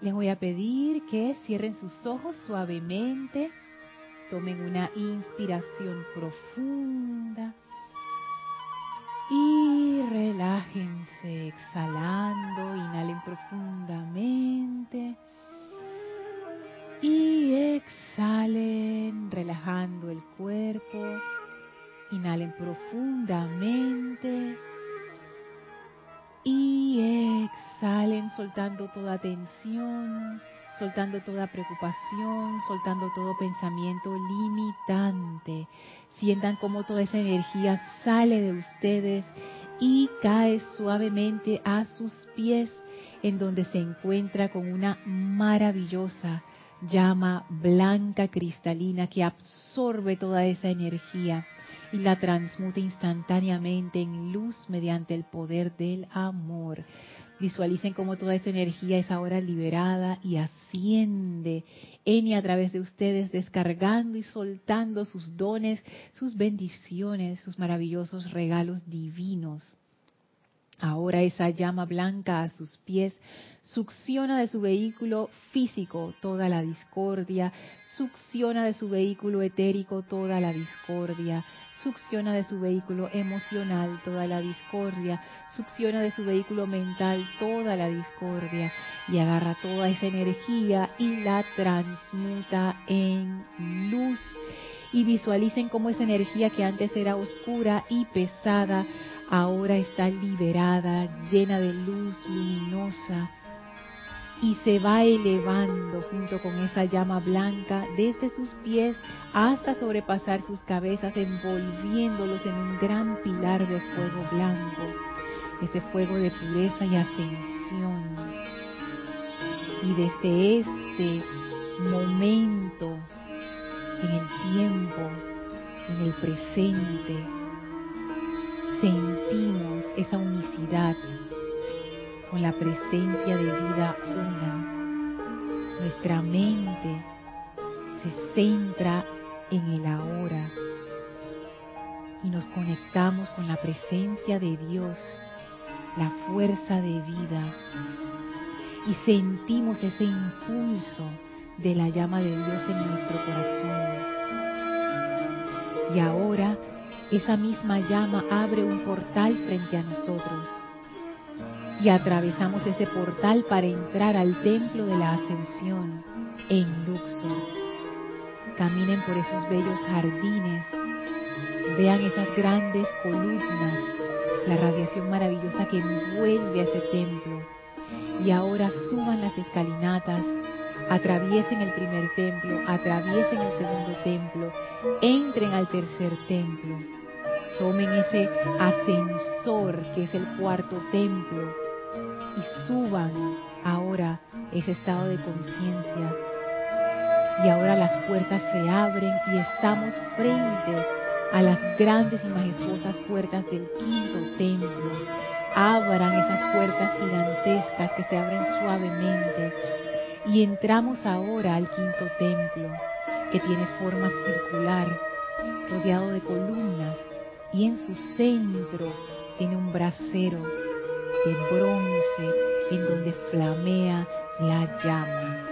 Les voy a pedir que cierren sus ojos suavemente, tomen una inspiración profunda y relájense exhalando, inhalen profundamente y exhalen relajando el cuerpo, inhalen profundamente y exhalen soltando toda tensión, soltando toda preocupación, soltando todo pensamiento limitante. Sientan cómo toda esa energía sale de ustedes y cae suavemente a sus pies, en donde se encuentra con una maravillosa llama blanca cristalina que absorbe toda esa energía y la transmute instantáneamente en luz mediante el poder del amor. Visualicen cómo toda esa energía es ahora liberada y asciende en y a través de ustedes, descargando y soltando sus dones, sus bendiciones, sus maravillosos regalos divinos. Ahora esa llama blanca a sus pies succiona de su vehículo físico toda la discordia, succiona de su vehículo etérico toda la discordia, succiona de su vehículo emocional toda la discordia, succiona de su vehículo mental toda la discordia y agarra toda esa energía y la transmuta en luz. Y visualicen cómo esa energía que antes era oscura y pesada, ahora está liberada, llena de luz luminosa y se va elevando junto con esa llama blanca desde sus pies hasta sobrepasar sus cabezas, envolviéndolos en un gran pilar de fuego blanco, ese fuego de pureza y ascensión. Y desde este momento, en el tiempo, en el presente, sentimos esa unicidad con la presencia de vida una. Nuestra mente se centra en el ahora y nos conectamos con la presencia de Dios, la fuerza de vida, y sentimos ese impulso de la llama de Dios en nuestro corazón. Y ahora esa misma llama abre un portal frente a nosotros y atravesamos ese portal para entrar al templo de la ascensión en Luxor. Caminen por esos bellos jardines, vean esas grandes columnas, la radiación maravillosa que envuelve a ese templo. Y ahora suban las escalinatas, atraviesen el primer templo, atraviesen el segundo templo, entren al tercer templo tomen ese ascensor que es el cuarto templo y suban ahora ese estado de conciencia. Y ahora las puertas se abren y estamos frente a las grandes y majestuosas puertas del quinto templo. Abran esas puertas gigantescas que se abren suavemente y entramos ahora al quinto templo que tiene forma circular, rodeado de columnas y en su centro tiene un brasero de bronce en donde flamea la llama.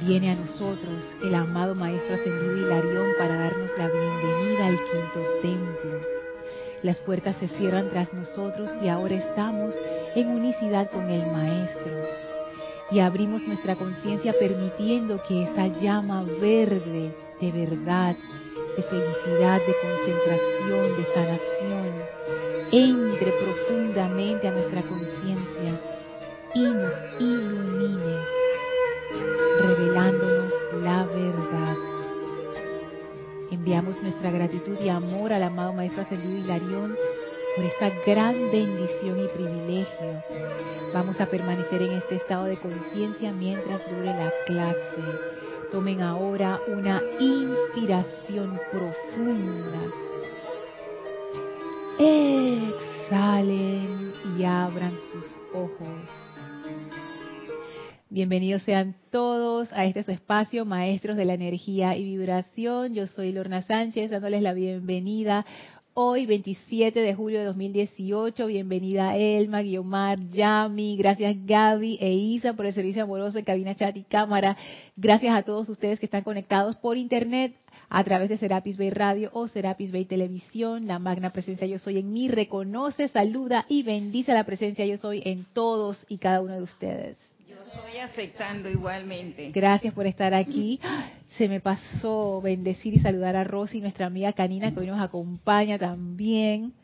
Viene a nosotros el amado Maestro Ascendido Hilarión para darnos la bienvenida al quinto templo. Las puertas se cierran tras nosotros y ahora estamos en unicidad con el Maestro. Y abrimos nuestra conciencia permitiendo que esa llama verde de verdad de felicidad, de concentración, de sanación, entre profundamente a nuestra conciencia y nos ilumine, revelándonos la verdad. Enviamos nuestra gratitud y amor al amado Maestro Ascendido Hilarión por esta gran bendición y privilegio. Vamos a permanecer en este estado de conciencia mientras dure la clase Tomen ahora una inspiración profunda. Exhalen y abran sus ojos. Bienvenidos sean todos a este su espacio, maestros de la energía y vibración. Yo soy Lorna Sánchez, dándoles la bienvenida hoy, 27 de julio de 2018. Bienvenida Elma, Guiomar, Yami, gracias Gaby e Isa por el servicio amoroso en cabina, chat y cámara. Gracias a todos ustedes que están conectados por internet a través de Serapis Bay Radio o Serapis Bay Televisión. La magna presencia yo soy en mí reconoce, saluda y bendice la presencia yo soy en todos y cada uno de ustedes. Estoy aceptando igualmente. Gracias por estar aquí. Se me pasó bendecir y saludar a Rosy, nuestra amiga canina, que hoy nos acompaña también.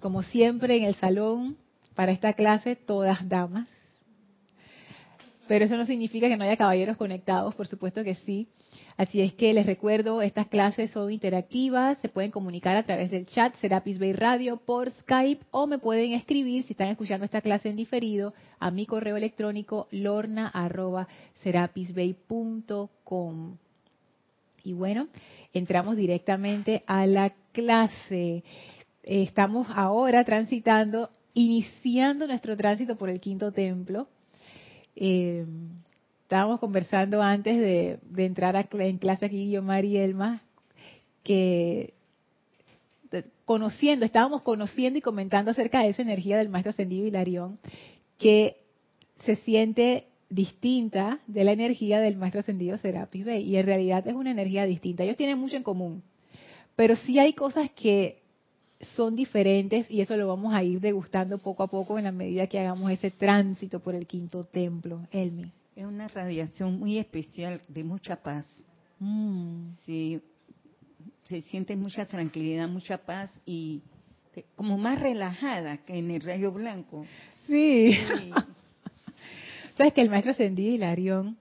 Como siempre en el salón, para esta clase, todas damas. Pero eso no significa que no haya caballeros conectados, por supuesto que sí. Así es que les recuerdo, estas clases son interactivas, se pueden comunicar a través del chat Serapis Bay Radio por Skype o me pueden escribir si están escuchando esta clase en diferido a mi correo electrónico lorna@serapisbay.com. Y bueno, entramos directamente a la clase. Estamos ahora transitando, iniciando nuestro tránsito por el quinto templo. Eh, estábamos conversando antes de, entrar a, en clase aquí yo, Mari Elma, que conociendo, estábamos conociendo y comentando acerca de esa energía del maestro ascendido Hilarión, que se siente distinta de la energía del maestro ascendido Serapis Bey, y en realidad es una energía distinta. Ellos tienen mucho en común, pero sí hay cosas que son diferentes y eso lo vamos a ir degustando poco a poco en la medida que hagamos ese tránsito por el quinto templo. Elmi. Es una radiación muy especial de mucha paz. Mm. Sí, se siente mucha tranquilidad, mucha paz y como más relajada que en el rayo blanco. Sí. Sabes que el maestro ascendido Hilarión,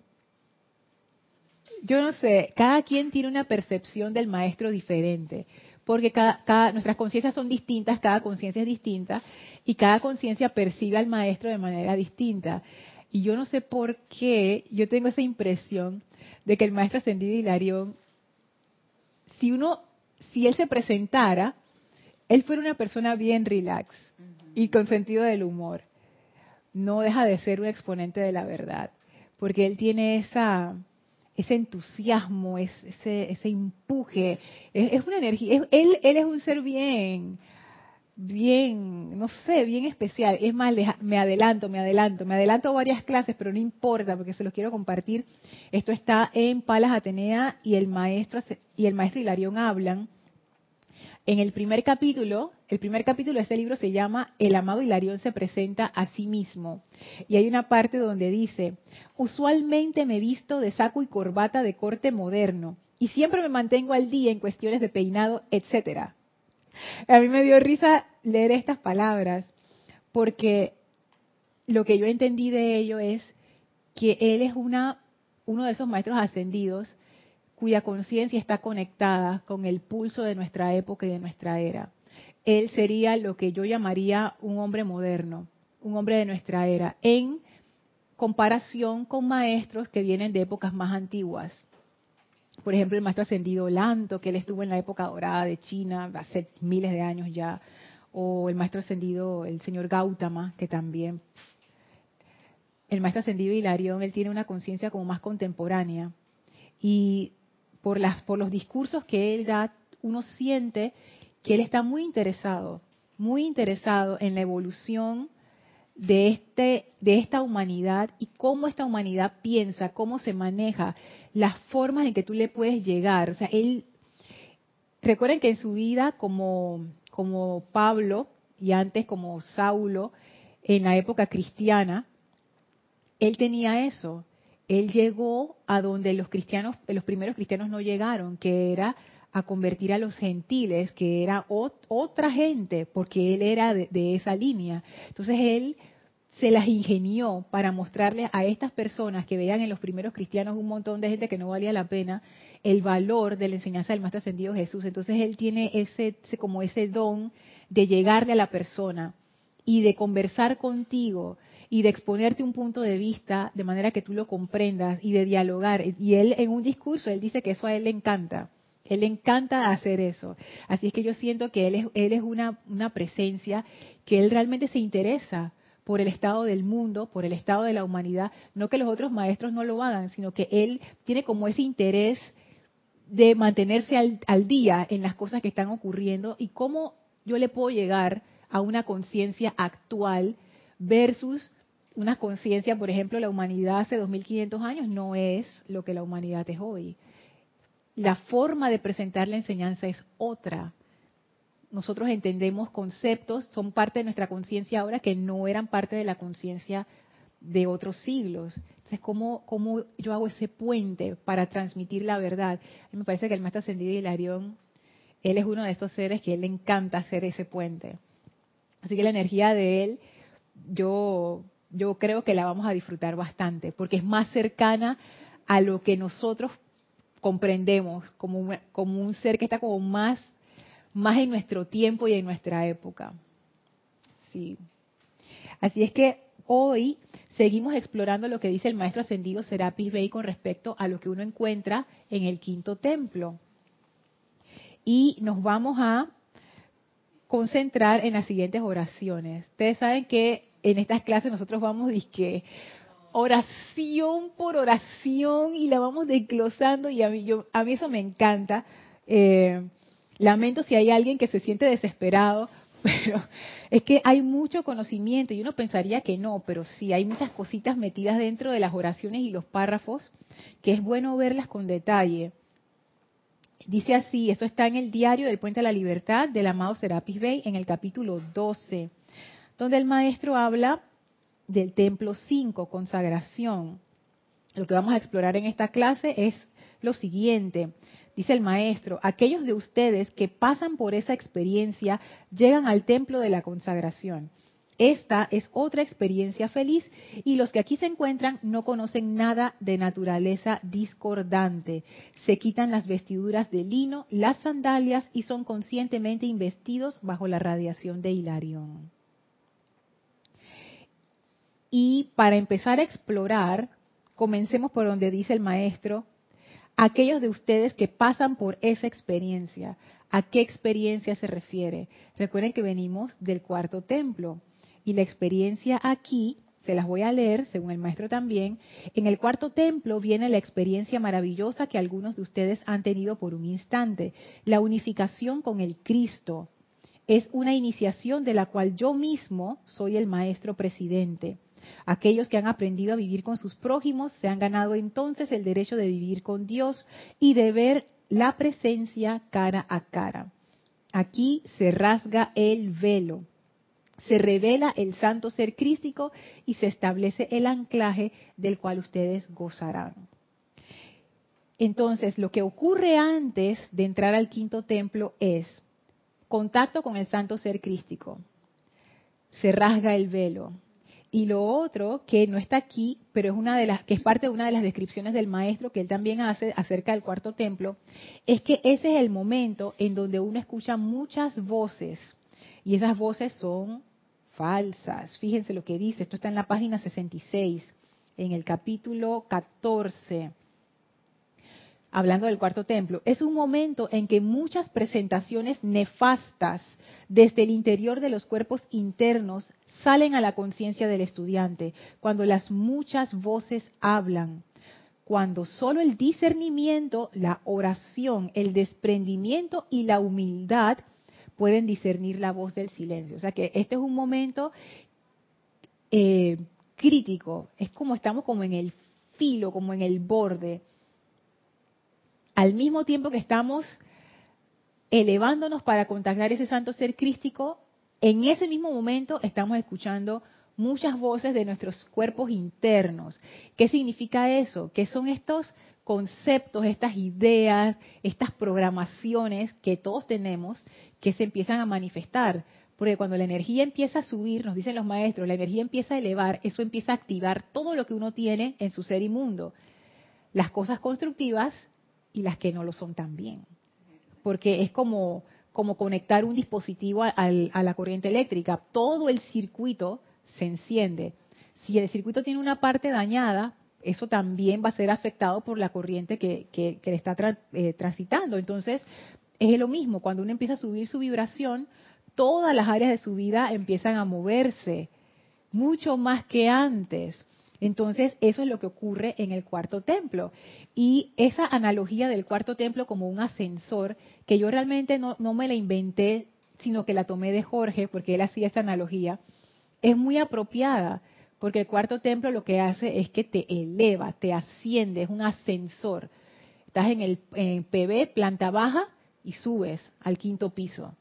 yo no sé, cada quien tiene una percepción del maestro diferente, porque cada, nuestras conciencias son distintas, cada conciencia es distinta y cada conciencia percibe al maestro de manera distinta. Y yo no sé por qué, yo tengo esa impresión de que el maestro ascendido Hilarión, si uno, si él se presentara, él fuera una persona bien relax y con sentido del humor. No deja de ser un exponente de la verdad, porque él tiene esa, ese entusiasmo, ese, ese empuje, es, una energía, él, él es un ser bien, bien, no sé, bien especial. Es más, me adelanto, me adelanto, me adelanto varias clases, pero no importa porque se los quiero compartir. Esto está en Palas Atenea y el maestro y el maestro Hilarión hablan. En el primer capítulo, el primer capítulo de este libro se llama El amado Hilarión se presenta a sí mismo. Y hay una parte donde dice, usualmente me visto de saco y corbata de corte moderno y siempre me mantengo al día en cuestiones de peinado, etcétera a mí me dio risa leer estas palabras porque lo que yo entendí de ello es que él es una, uno de esos maestros ascendidos cuya conciencia está conectada con el pulso de nuestra época y de nuestra era. Él sería lo que yo llamaría un hombre moderno, un hombre de nuestra era, en comparación con maestros que vienen de épocas más antiguas. Por ejemplo, el maestro ascendido Lanto, que él estuvo en la época dorada de China, hace miles de años ya, o el maestro ascendido, el señor Gautama, que también, el maestro ascendido Hilarión, él tiene una conciencia como más contemporánea, y por, las, por los discursos que él da, uno siente que él está muy interesado, muy interesado en la evolución de, este, de esta humanidad y cómo esta humanidad piensa, cómo se maneja, las formas en que tú le puedes llegar. O sea, él, recuerden que en su vida como, como Pablo y antes como Saulo, en la época cristiana, él tenía eso. Él llegó a donde los cristianos, los primeros cristianos no llegaron, que era a convertir a los gentiles, que era otra gente, porque él era de, esa línea. Entonces él se las ingenió para mostrarle a estas personas que veían en los primeros cristianos un montón de gente que no valía la pena el valor de la enseñanza del más ascendido Jesús. Entonces él tiene ese, como ese don de llegarle a la persona y de conversar contigo y de exponerte un punto de vista de manera que tú lo comprendas y de dialogar. Y él en un discurso, él dice que eso a él le encanta. Él le encanta hacer eso. Así es que yo siento que él es, él es una, una presencia que él realmente se interesa por el estado del mundo, por el estado de la humanidad. No que los otros maestros no lo hagan, sino que él tiene como ese interés de mantenerse al, al día en las cosas que están ocurriendo y cómo yo le puedo llegar a una conciencia actual versus una conciencia, por ejemplo, la humanidad hace 2500 años no es lo que la humanidad es hoy. La forma de presentar la enseñanza es otra. Nosotros entendemos conceptos, son parte de nuestra conciencia ahora que no eran parte de la conciencia de otros siglos. Entonces, ¿cómo, ¿cómo yo hago ese puente para transmitir la verdad? A mí me parece que el maestro ascendido Hilarión, él es uno de estos seres que él le encanta hacer ese puente. Así que la energía de él, yo yo creo que la vamos a disfrutar bastante, porque es más cercana a lo que nosotros comprendemos como un, como un ser que está como más, más en nuestro tiempo y en nuestra época. Sí. Así es que hoy seguimos explorando lo que dice el maestro ascendido Serapis Bey con respecto a lo que uno encuentra en el quinto templo. Y nos vamos a concentrar en las siguientes oraciones. Ustedes saben que en estas clases nosotros vamos que oración por oración y la vamos desglosando y a mí, yo, a eso me encanta. Eh, lamento si hay alguien que se siente desesperado, pero es que hay mucho conocimiento y uno pensaría que no, pero sí, hay muchas cositas metidas dentro de las oraciones y los párrafos que es bueno verlas con detalle. Dice así, esto está en el diario del Puente a la Libertad del amado Serapis Bey en el capítulo 12 donde el maestro habla del templo 5, consagración. Lo que vamos a explorar en esta clase es lo siguiente. Dice el maestro, aquellos de ustedes que pasan por esa experiencia llegan al templo de la consagración. Esta es otra experiencia feliz y los que aquí se encuentran no conocen nada de naturaleza discordante. Se quitan las vestiduras de lino, las sandalias y son conscientemente investidos bajo la radiación de Hilarión. Y para empezar a explorar, comencemos por donde dice el maestro, aquellos de ustedes que pasan por esa experiencia, ¿a qué experiencia se refiere? Recuerden que venimos del cuarto templo y la experiencia aquí, se las voy a leer según el maestro también, en el cuarto templo viene la experiencia maravillosa que algunos de ustedes han tenido por un instante, la unificación con el Cristo. Es una iniciación de la cual yo mismo soy el maestro presidente. Aquellos que han aprendido a vivir con sus prójimos se han ganado entonces el derecho de vivir con Dios y de ver la presencia cara a cara. Aquí se rasga el velo, se revela el santo ser crístico y se establece el anclaje del cual ustedes gozarán. Entonces, lo que ocurre antes de entrar al quinto templo es contacto con el santo ser crístico. Se rasga el velo, y lo otro que no está aquí, pero es una de las que es parte de una de las descripciones del maestro que él también hace acerca del cuarto templo, es que ese es el momento en donde uno escucha muchas voces y esas voces son falsas. Fíjense lo que dice, esto está en la página 66, en el capítulo 14 hablando del cuarto templo, es un momento en que muchas presentaciones nefastas desde el interior de los cuerpos internos salen a la conciencia del estudiante, cuando las muchas voces hablan, cuando solo el discernimiento, la oración, el desprendimiento y la humildad pueden discernir la voz del silencio. O sea que este es un momento eh, crítico, es como estamos como en el filo, como en el borde. Al mismo tiempo que estamos elevándonos para contactar ese santo ser crístico, en ese mismo momento estamos escuchando muchas voces de nuestros cuerpos internos. ¿Qué significa eso? Que son estos conceptos, estas ideas, estas programaciones que todos tenemos que se empiezan a manifestar. Porque cuando la energía empieza a subir, nos dicen los maestros, la energía empieza a elevar, eso empieza a activar todo lo que uno tiene en su ser inmundo. Las cosas constructivas y las que no lo son también. Porque es como, como conectar un dispositivo a, la corriente eléctrica. Todo el circuito se enciende. Si el circuito tiene una parte dañada, eso también va a ser afectado por la corriente que, que, le está eh, transitando. Entonces, es lo mismo, cuando uno empieza a subir su vibración, todas las áreas de su vida empiezan a moverse, mucho más que antes. Entonces, eso es lo que ocurre en el cuarto templo. Y esa analogía del cuarto templo como un ascensor, que yo realmente no, me la inventé, sino que la tomé de Jorge, porque él hacía esa analogía, es muy apropiada, porque el cuarto templo lo que hace es que te eleva, te asciende, es un ascensor. Estás en el en PB, planta baja, y subes al quinto piso.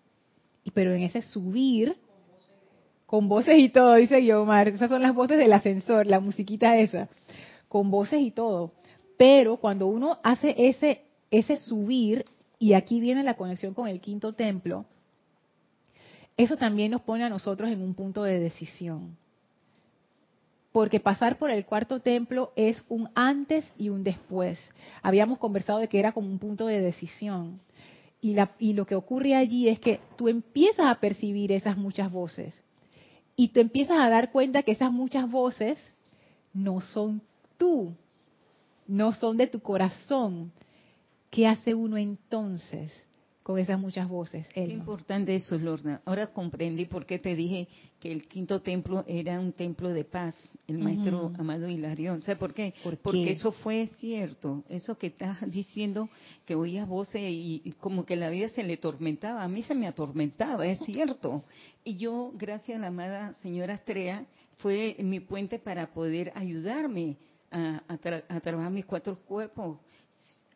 Pero en ese subir, con voces y todo, dice Guiomar, esas son las voces del ascensor, la musiquita esa, con voces y todo. Pero cuando uno hace ese, ese subir, y aquí viene la conexión con el quinto templo, eso también nos pone a nosotros en un punto de decisión. Porque pasar por el cuarto templo es un antes y un después. Habíamos conversado de que era como un punto de decisión. Y, lo que ocurre allí es que tú empiezas a percibir esas muchas voces y te empiezas a dar cuenta que esas muchas voces no son tú, no son de tu corazón. ¿Qué hace uno entonces con esas muchas voces? Qué importante eso, Lorna. Ahora comprendí por qué te dije que el quinto templo era un templo de paz, el maestro Amado Hilarión. ¿Sabes por qué? Porque eso fue cierto. Eso que estás diciendo, que oías voces y, y, como que la vida se le tormentaba. A mí se me atormentaba, es cierto. Y yo, gracias a la amada señora Estrella, fue mi puente para poder ayudarme a, a, trabajar mis cuatro cuerpos.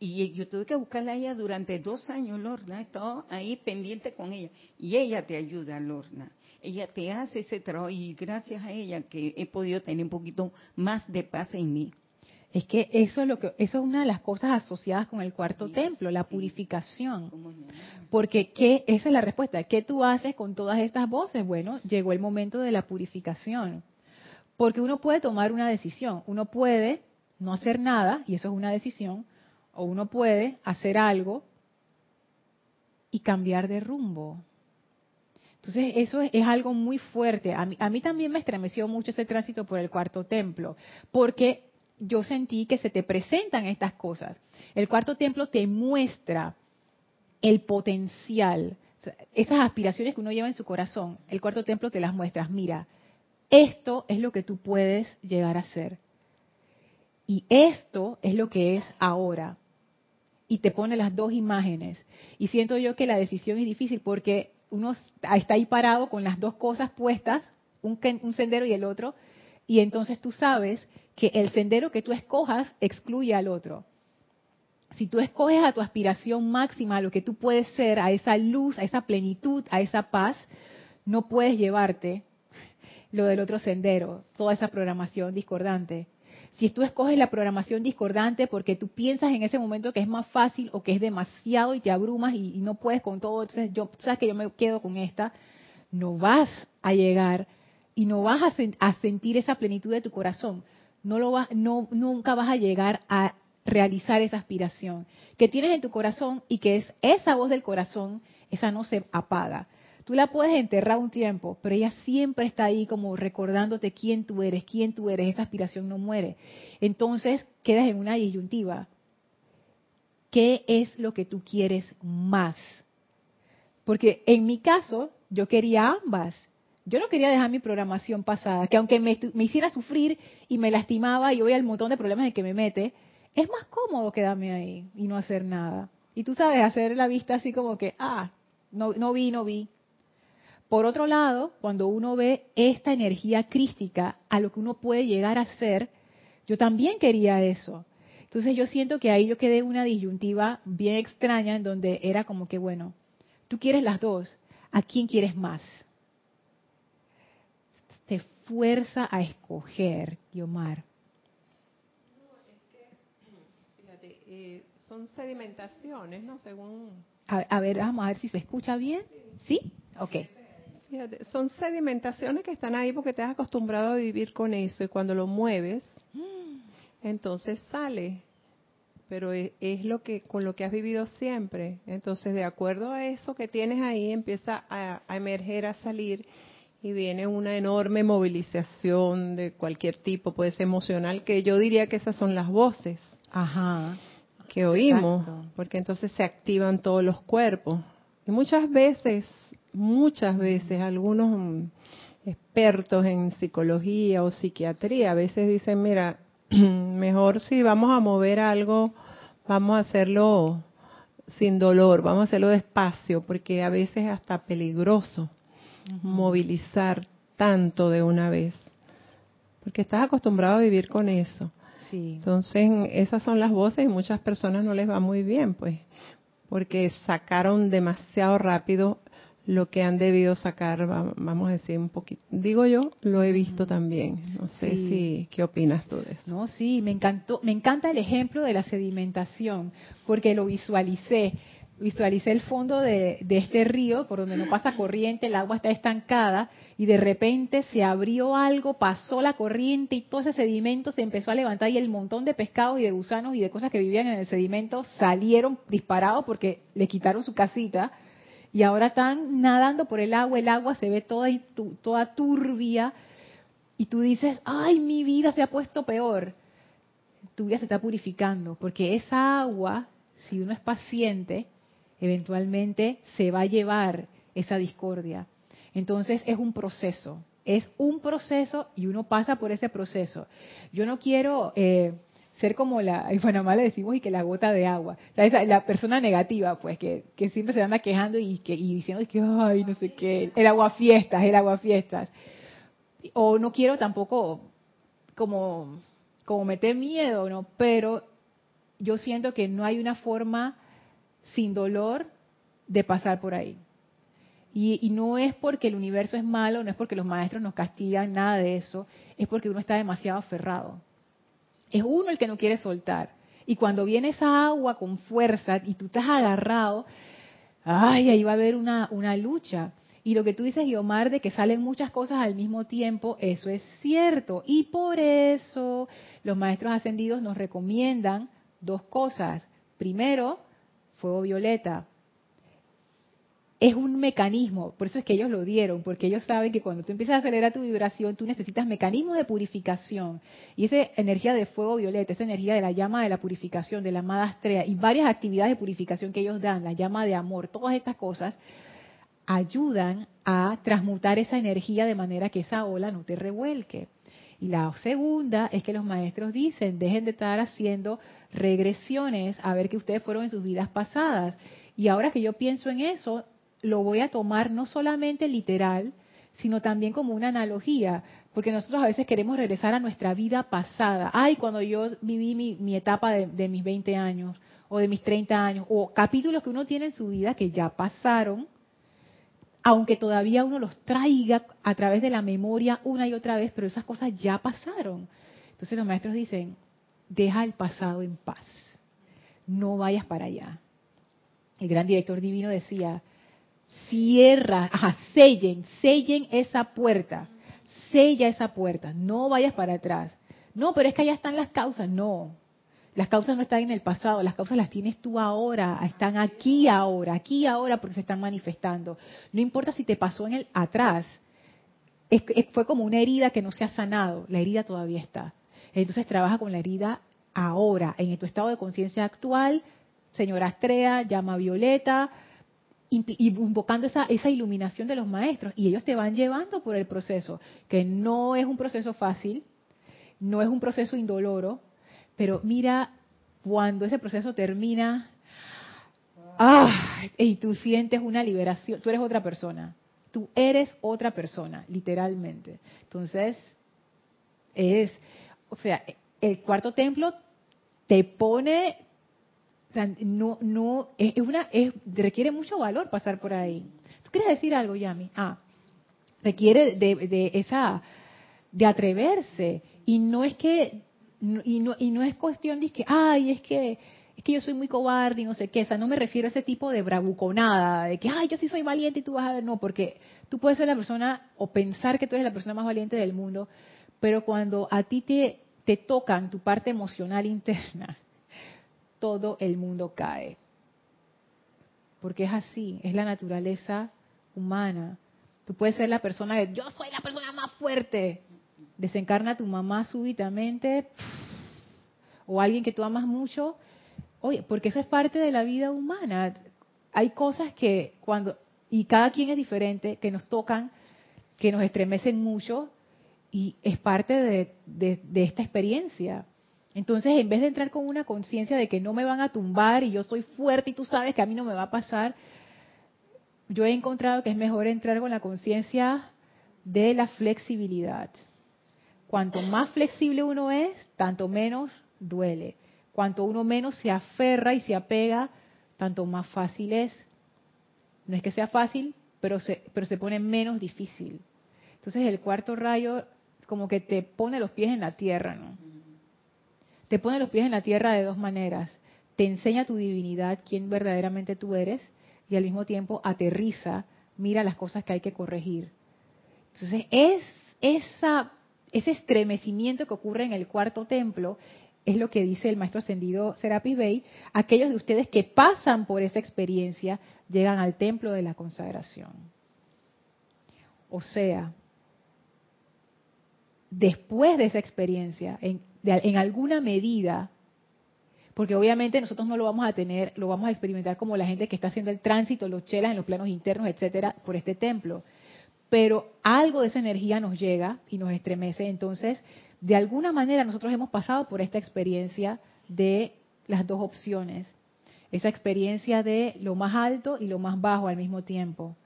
Y yo tuve que buscarla a ella durante dos años, Lorna. He estado ahí pendiente con ella. Y ella te ayuda, Lorna. Ella te hace ese trabajo y gracias a ella que he podido tener un poquito más de paz en mí. Es que eso es lo que eso es una de las cosas asociadas con el cuarto templo, la purificación. Porque ¿qué? esa es la respuesta. ¿Qué tú haces con todas estas voces? Bueno, llegó el momento de la purificación. Porque uno puede tomar una decisión, uno puede no hacer nada y eso es una decisión, o uno puede hacer algo y cambiar de rumbo. Entonces, eso es, algo muy fuerte. A mí, a mí también me estremeció mucho ese tránsito por el cuarto templo, porque yo sentí que se te presentan estas cosas. El cuarto templo te muestra el potencial, esas aspiraciones que uno lleva en su corazón. El cuarto templo te las muestras. Mira, esto es lo que tú puedes llegar a ser. Y esto es lo que es ahora. Y te pone las dos imágenes. Y siento yo que la decisión es difícil porque uno está ahí parado con las dos cosas puestas, un, sendero y el otro, y entonces tú sabes que el sendero que tú escojas excluye al otro. Si tú escoges a tu aspiración máxima, a lo que tú puedes ser, a esa luz, a esa plenitud, a esa paz, no puedes llevarte lo del otro sendero, toda esa programación discordante. Si tú escoges la programación discordante porque tú piensas en ese momento que es más fácil o que es demasiado y te abrumas y, no puedes con todo, entonces yo sabes que yo me quedo con esta, no vas a llegar y no vas a, sentir esa plenitud de tu corazón. No lo vas, no, nunca vas a llegar a realizar esa aspiración que tienes en tu corazón y que es esa voz del corazón, esa no se apaga. Tú la puedes enterrar un tiempo, pero ella siempre está ahí como recordándote quién tú eres, quién tú eres, esa aspiración no muere. Entonces quedas en una disyuntiva. ¿Qué es lo que tú quieres más? Porque en mi caso, yo quería ambas. Yo no quería dejar mi programación pasada, que aunque me, hiciera sufrir y me lastimaba y hoy el montón de problemas en que me mete, es más cómodo quedarme ahí y no hacer nada. Y tú sabes, hacer la vista así como que, ah, no, no vi, no vi. Por otro lado, cuando uno ve esta energía crística a lo que uno puede llegar a ser, yo también quería eso. Entonces yo siento que ahí yo quedé en una disyuntiva bien extraña en donde era como que, bueno, tú quieres las dos, ¿a quién quieres más? fuerza a escoger, Guiomar? Fíjate, eh, son sedimentaciones, ¿no? Según... A, ver, vamos a ver si se escucha bien. ¿Sí? Ok. Fíjate, son sedimentaciones que están ahí porque te has acostumbrado a vivir con eso y cuando lo mueves, entonces sale. Pero es, lo que con lo que has vivido siempre. Entonces, de acuerdo a eso que tienes ahí, empieza a, a emerger, a salir y viene una enorme movilización de cualquier tipo, puede ser emocional, que yo diría que esas son las voces Ajá. que oímos, porque entonces se activan todos los cuerpos. Y muchas veces, muchas veces, algunos expertos en psicología o psiquiatría, a veces dicen, mira, mejor si vamos a mover algo, vamos a hacerlo sin dolor, vamos a hacerlo despacio, porque a veces es hasta peligroso movilizar tanto de una vez, porque estás acostumbrado a vivir con eso. Entonces, esas son las voces y muchas personas no les va muy bien, pues, porque sacaron demasiado rápido lo que han debido sacar, vamos a decir un poquito. Digo yo, lo he visto también. No sé si qué opinas tú de eso. No, sí, me encantó, me encanta el ejemplo de la sedimentación, porque lo visualicé. Visualicé el fondo de, de este río por donde no pasa corriente, el agua está estancada y de repente se abrió algo, pasó la corriente y todo ese sedimento se empezó a levantar y el montón de pescados y de gusanos y de cosas que vivían en el sedimento salieron disparados porque le quitaron su casita y ahora están nadando por el agua, el agua se ve toda, toda turbia y tú dices, ay, mi vida se ha puesto peor. Tu vida se está purificando porque esa agua, si uno es paciente, eventualmente se va a llevar esa discordia. Entonces es un proceso, es un proceso y uno pasa por ese proceso. Yo no quiero... Eh, ser como la, en Panamá le decimos y que la gota de agua, la persona negativa, pues, que, que siempre se anda quejando y, que, y diciendo que, ay, no sé qué, el agua fiestas, el agua fiestas. O no quiero tampoco como, como meter miedo, ¿no? Pero yo siento que no hay una forma sin dolor de pasar por ahí. Y, y, no es porque el universo es malo, no es porque los maestros nos castigan, nada de eso, es porque uno está demasiado aferrado. Es uno el que no quiere soltar. Y cuando viene esa agua con fuerza y tú estás agarrado, ay, ahí va a haber una, una lucha. Y lo que tú dices, Guiomar, de que salen muchas cosas al mismo tiempo, eso es cierto. Y por eso los maestros ascendidos nos recomiendan dos cosas. Primero, fuego violeta es un mecanismo, por eso es que ellos lo dieron, porque ellos saben que cuando tú empiezas a acelerar tu vibración, tú necesitas mecanismos de purificación. Y esa energía de fuego violeta, esa energía de la llama de la purificación, de la amada estrella, y varias actividades de purificación que ellos dan, la llama de amor, todas estas cosas, ayudan a transmutar esa energía de manera que esa ola no te revuelque. Y la segunda es que los maestros dicen, dejen de estar haciendo regresiones a ver que ustedes fueron en sus vidas pasadas. Y ahora que yo pienso en eso, lo voy a tomar no solamente literal, sino también como una analogía, porque nosotros a veces queremos regresar a nuestra vida pasada. Ay, cuando yo viví mi, etapa de, de, mis 20 años o de mis 30 años, o capítulos que uno tiene en su vida que ya pasaron, aunque todavía uno los traiga a través de la memoria una y otra vez, pero esas cosas ya pasaron. Entonces los maestros dicen, deja el pasado en paz, no vayas para allá. El gran director divino decía, cierra, ajá, sellen, sellen esa puerta, sella esa puerta, no vayas para atrás. No, pero es que allá están las causas, no. Las causas no están en el pasado, las causas las tienes tú ahora, están aquí ahora, aquí ahora porque se están manifestando. No importa si te pasó en el atrás, fue como una herida que no se ha sanado, la herida todavía está. Entonces trabaja con la herida ahora, en tu estado de conciencia actual, señora Astrea, llama Violeta, invocando esa, esa iluminación de los maestros y ellos te van llevando por el proceso, que no es un proceso fácil, no es un proceso indoloro, pero mira, cuando ese proceso termina, ¡ah! y tú sientes una liberación, tú eres otra persona, tú eres otra persona, literalmente. Entonces, es, o sea, el cuarto templo te pone o sea, no, no, es una, es, requiere mucho valor pasar por ahí. ¿Tú quieres decir algo, Yami? Ah, requiere de, de esa, de atreverse. Y no es que, y no, y no es cuestión de que, ay, es que, es que yo soy muy cobarde y no sé qué. O sea, no me refiero a ese tipo de bravuconada, de que, ay, yo sí soy valiente y tú vas a ver. No, porque tú puedes ser la persona o pensar que tú eres la persona más valiente del mundo, pero cuando a ti te, te tocan tu parte emocional interna, todo el mundo cae. Porque es así, es la naturaleza humana. Tú puedes ser la persona de, yo soy la persona más fuerte. Desencarna a tu mamá súbitamente, o alguien que tú amas mucho. Oye, porque eso es parte de la vida humana. Hay cosas que cuando, y cada quien es diferente, que nos tocan que nos estremecen mucho y es parte de, de esta experiencia. Entonces, en vez de entrar con una conciencia de que no me van a tumbar y yo soy fuerte y tú sabes que a mí no me va a pasar, yo he encontrado que es mejor entrar con la conciencia de la flexibilidad. Cuanto más flexible uno es, tanto menos duele. Cuanto uno menos se aferra y se apega, tanto más fácil es. No es que sea fácil, pero se, pero se pone menos difícil. Entonces el cuarto rayo como que te pone los pies en la tierra, ¿no? Te pone los pies en la tierra de dos maneras. Te enseña tu divinidad, quién verdaderamente tú eres, y al mismo tiempo aterriza, mira las cosas que hay que corregir. Entonces, es esa, ese estremecimiento que ocurre en el cuarto templo es lo que dice el maestro ascendido Serapis Bey. Aquellos de ustedes que pasan por esa experiencia llegan al templo de la consagración. O sea, después de esa experiencia, en, en alguna medida, porque obviamente nosotros no lo vamos a tener, lo vamos a experimentar como la gente que está haciendo el tránsito, los chelas en los planos internos, etcétera, por este templo. Pero algo de esa energía nos llega y nos estremece. Entonces, de alguna manera nosotros hemos pasado por esta experiencia de las dos opciones. Esa experiencia de lo más alto y lo más bajo al mismo tiempo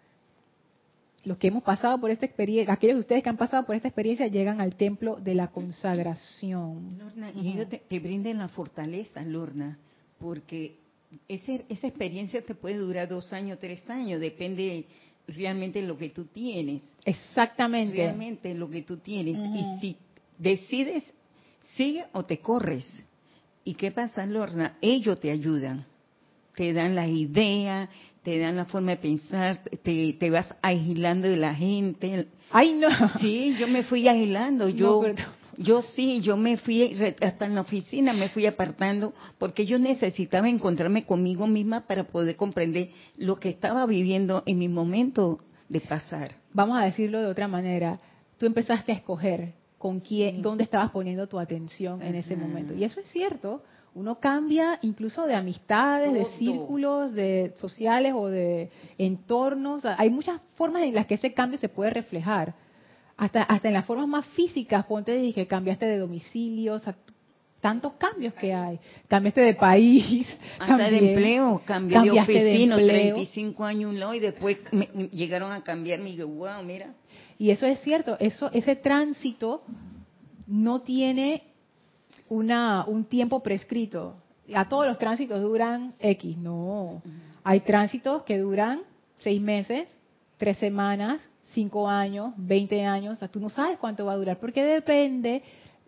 los que hemos pasado por esta experiencia, aquellos de ustedes que han pasado por esta experiencia llegan al templo de la consagración. Lorna, y ellos te, brinden la fortaleza, Lorna, porque ese, esa experiencia te puede durar dos años, tres años, depende realmente de lo que tú tienes. Exactamente. Realmente lo que tú tienes. Y si decides, sigue o te corres. ¿Y qué pasa, Lorna? Ellos te ayudan, te dan la idea, te dan la forma de pensar, te, te vas aislando de la gente. Ay, no. Sí, yo me fui aislando, yo, yo sí, yo me fui, hasta en la oficina me fui apartando, porque yo necesitaba encontrarme conmigo misma para poder comprender lo que estaba viviendo en mi momento de pasar. Vamos a decirlo de otra manera, tú empezaste a escoger con quién, dónde estabas poniendo tu atención en ese momento. Y eso es cierto, uno cambia incluso de amistades, de círculos, de sociales o de entornos. Hay muchas formas en las que ese cambio se puede reflejar. Hasta, hasta en las formas más físicas, ponte y que cambiaste de domicilio, tantos cambios que hay. Cambiaste de país. Hasta de empleo, cambié de oficina, 35 años un lado y después llegaron a cambiar y digo, wow, mira. Y eso es cierto, eso, ese tránsito no tiene una, un tiempo prescrito. A todos los tránsitos duran X, no. Hay tránsitos que duran seis meses, tres semanas, cinco años, veinte años. tú no sabes cuánto va a durar, porque depende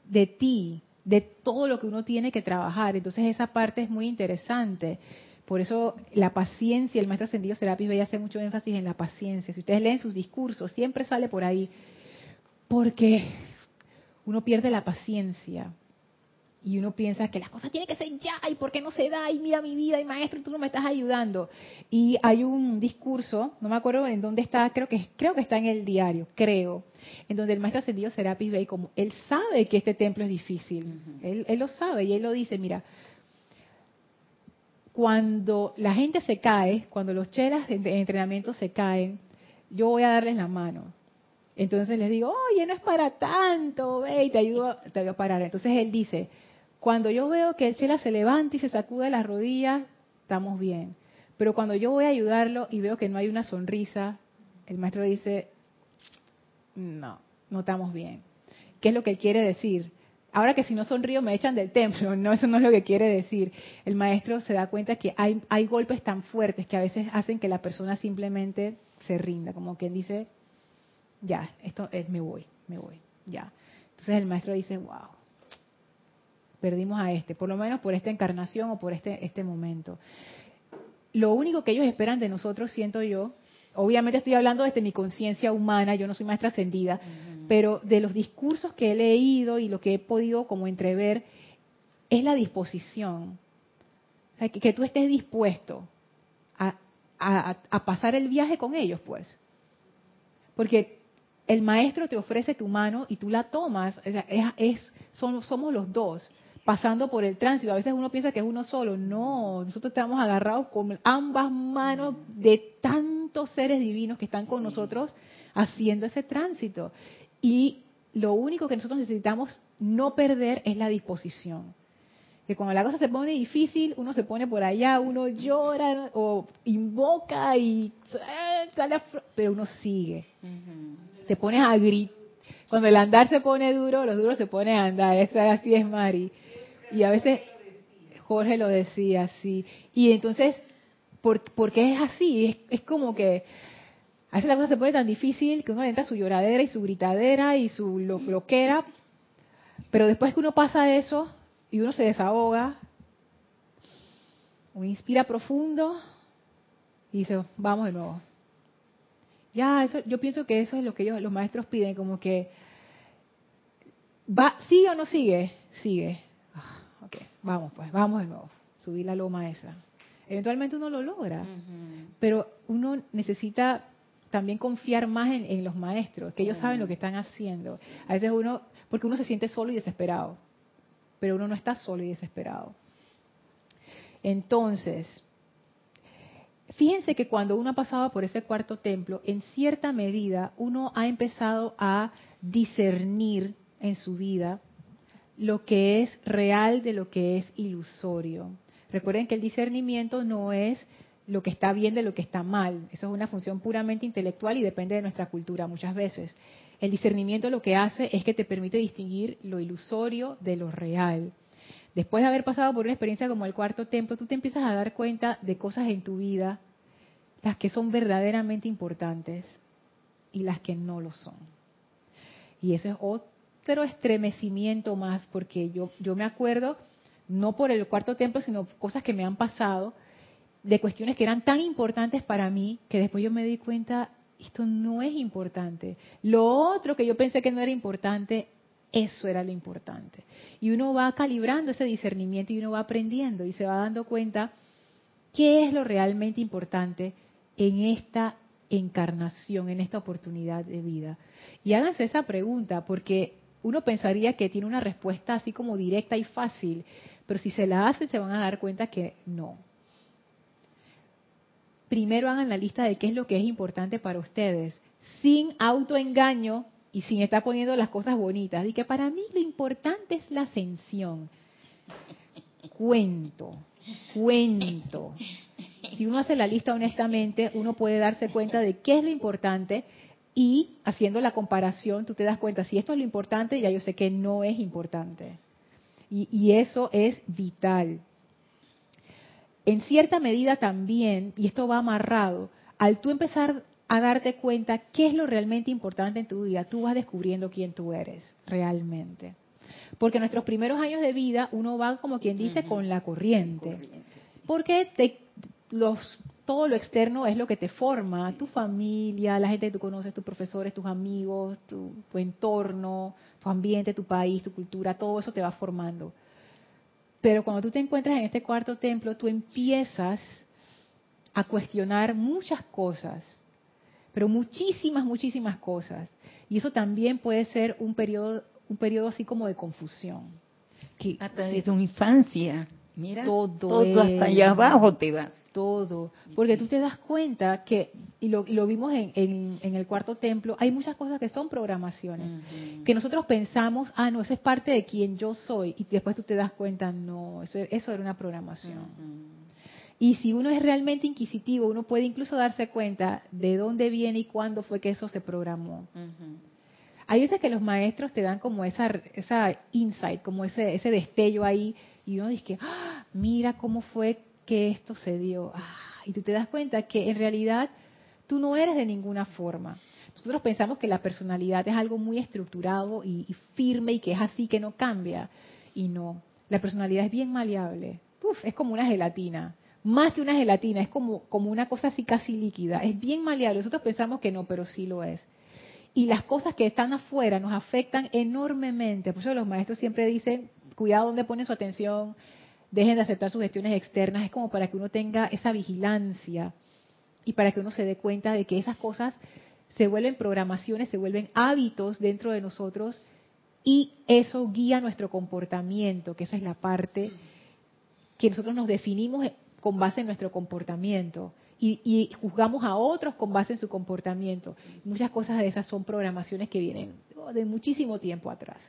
de ti, de todo lo que uno tiene que trabajar. Entonces esa parte es muy interesante. Por eso la paciencia, el maestro ascendido Serapis Bey hace mucho énfasis en la paciencia. Si ustedes leen sus discursos, siempre sale por ahí. Porque uno pierde la paciencia y uno piensa que las cosas tienen que ser ya y por qué no se da y mira mi vida y maestro tú no me estás ayudando. Y hay un discurso no me acuerdo en dónde está creo que creo que está en el diario creo en donde el maestro ascendido Serapis Bey como él sabe que este templo es difícil. Él, él lo sabe y él lo dice mira cuando la gente se cae cuando los chelas de entrenamiento se caen yo voy a darles la mano entonces les digo, oye, no es para tanto, ve y te ayudo, te voy a parar. Entonces él dice, cuando yo veo que el chela se levanta y se sacude las rodillas, estamos bien. Pero cuando yo voy a ayudarlo y veo que no hay una sonrisa, el maestro dice, no, no estamos bien. ¿Qué es lo que quiere decir? Ahora que si no sonrío me echan del templo, no, eso no es lo que quiere decir. El maestro se da cuenta que hay, hay golpes tan fuertes que a veces hacen que la persona simplemente se rinda, como quien dice, ya, esto es, me voy, me voy, ya. Entonces el maestro dice, wow, perdimos a este, por lo menos por esta encarnación o por este, este momento. Lo único que ellos esperan de nosotros, siento yo, obviamente estoy hablando desde mi conciencia humana, yo no soy maestra ascendida, pero de los discursos que he leído y lo que he podido como entrever, es la disposición. que, tú estés dispuesto a, a, pasar el viaje con ellos, pues. Porque el maestro te ofrece tu mano y tú la tomas, es, son, somos los dos pasando por el tránsito. A veces uno piensa que es uno solo. No, nosotros estamos agarrados con ambas manos de tantos seres divinos que están con nosotros haciendo ese tránsito. Y lo único que nosotros necesitamos no perder es la disposición. Que cuando la cosa se pone difícil, uno se pone por allá, uno llora o invoca y eh, sale pero uno sigue. Te pones a gritar. Cuando el andar se pone duro, los duros se ponen a andar. Eso así es Mari. Y a veces Jorge lo decía así. Y entonces, ¿por, qué es así? Es, como que a veces la cosa se pone tan difícil que uno entra su lloradera y su gritadera y su lo, loquera, pero después que uno pasa eso y uno se desahoga, uno inspira profundo y dice, vamos de nuevo. Ya, eso, yo pienso que eso es lo que ellos, los maestros piden, como que va, sigue o no sigue, sigue. Ok, vamos pues, vamos de nuevo, subir la loma esa. Eventualmente uno lo logra, pero uno necesita también confiar más en, los maestros, que ellos saben lo que están haciendo. A veces uno, porque uno se siente solo y desesperado, pero uno no está solo y desesperado. Entonces, fíjense que cuando uno ha pasado por ese cuarto templo, en cierta medida uno ha empezado a discernir en su vida lo que es real de lo que es ilusorio. Recuerden que el discernimiento no es lo que está bien de lo que está mal. Eso es una función puramente intelectual y depende de nuestra cultura muchas veces. El discernimiento lo que hace es que te permite distinguir lo ilusorio de lo real. Después de haber pasado por una experiencia como el cuarto templo, tú te empiezas a dar cuenta de cosas en tu vida, las que son verdaderamente importantes y las que no lo son. Y eso es otro pero estremecimiento más, porque yo, yo me acuerdo, no por el cuarto templo, sino cosas que me han pasado, de cuestiones que eran tan importantes para mí, que después yo me di cuenta, esto no es importante. Lo otro que yo pensé que no era importante, eso era lo importante. Y uno va calibrando ese discernimiento y uno va aprendiendo y se va dando cuenta qué es lo realmente importante en esta encarnación, en esta oportunidad de vida. Y háganse esa pregunta, porque uno pensaría que tiene una respuesta así como directa y fácil, pero si se la hacen se van a dar cuenta que no. Primero hagan la lista de qué es lo que es importante para ustedes, sin autoengaño y sin estar poniendo las cosas bonitas. Y que para mí lo importante es la ascensión. Cuento, cuento. Si uno hace la lista honestamente, uno puede darse cuenta de qué es lo importante y haciendo la comparación, tú te das cuenta, si esto es lo importante, ya yo sé que no es importante. Y, eso es vital. En cierta medida también, y esto va amarrado, al tú empezar a darte cuenta qué es lo realmente importante en tu vida, tú vas descubriendo quién tú eres realmente. Porque en nuestros primeros años de vida uno va, como quien dice, con la corriente. Porque te, los todo lo externo es lo que te forma, tu familia, la gente que tú conoces, tus profesores, tus amigos, tu, entorno, tu ambiente, tu país, tu cultura, todo eso te va formando. Pero cuando tú te encuentras en este cuarto templo, tú empiezas a cuestionar muchas cosas, pero muchísimas, muchísimas cosas. Y eso también puede ser un periodo, un periodo así como de confusión. Que, Hasta desde tu infancia. Mira, todo, hasta allá abajo te vas. Todo. Porque tú te das cuenta que, y lo, vimos en, el cuarto templo, hay muchas cosas que son programaciones. Que nosotros pensamos, ah, no, eso es parte de quien yo soy. Y después tú te das cuenta, no, eso, eso era una programación. Y si uno es realmente inquisitivo, uno puede incluso darse cuenta de dónde viene y cuándo fue que eso se programó. Hay veces que los maestros te dan como esa, esa insight, como ese, ese destello ahí y uno dice, ¡Ah! mira cómo fue que esto se dio. Ah, y tú te das cuenta que en realidad tú no eres de ninguna forma. Nosotros pensamos que la personalidad es algo muy estructurado y, firme y que es así, que no cambia. Y no, la personalidad es bien maleable. Uf, es como una gelatina. Más que una gelatina, es como, como una cosa así casi líquida. Es bien maleable. Nosotros pensamos que no, pero sí lo es. Y las cosas que están afuera nos afectan enormemente. Por eso los maestros siempre dicen, cuidado donde pone su atención, dejen de aceptar sugestiones externas, es como para que uno tenga esa vigilancia y para que uno se dé cuenta de que esas cosas se vuelven programaciones, se vuelven hábitos dentro de nosotros y eso guía nuestro comportamiento, que esa es la parte que nosotros nos definimos con base en nuestro comportamiento. y, juzgamos a otros con base en su comportamiento. Muchas cosas de esas son programaciones que vienen de muchísimo tiempo atrás.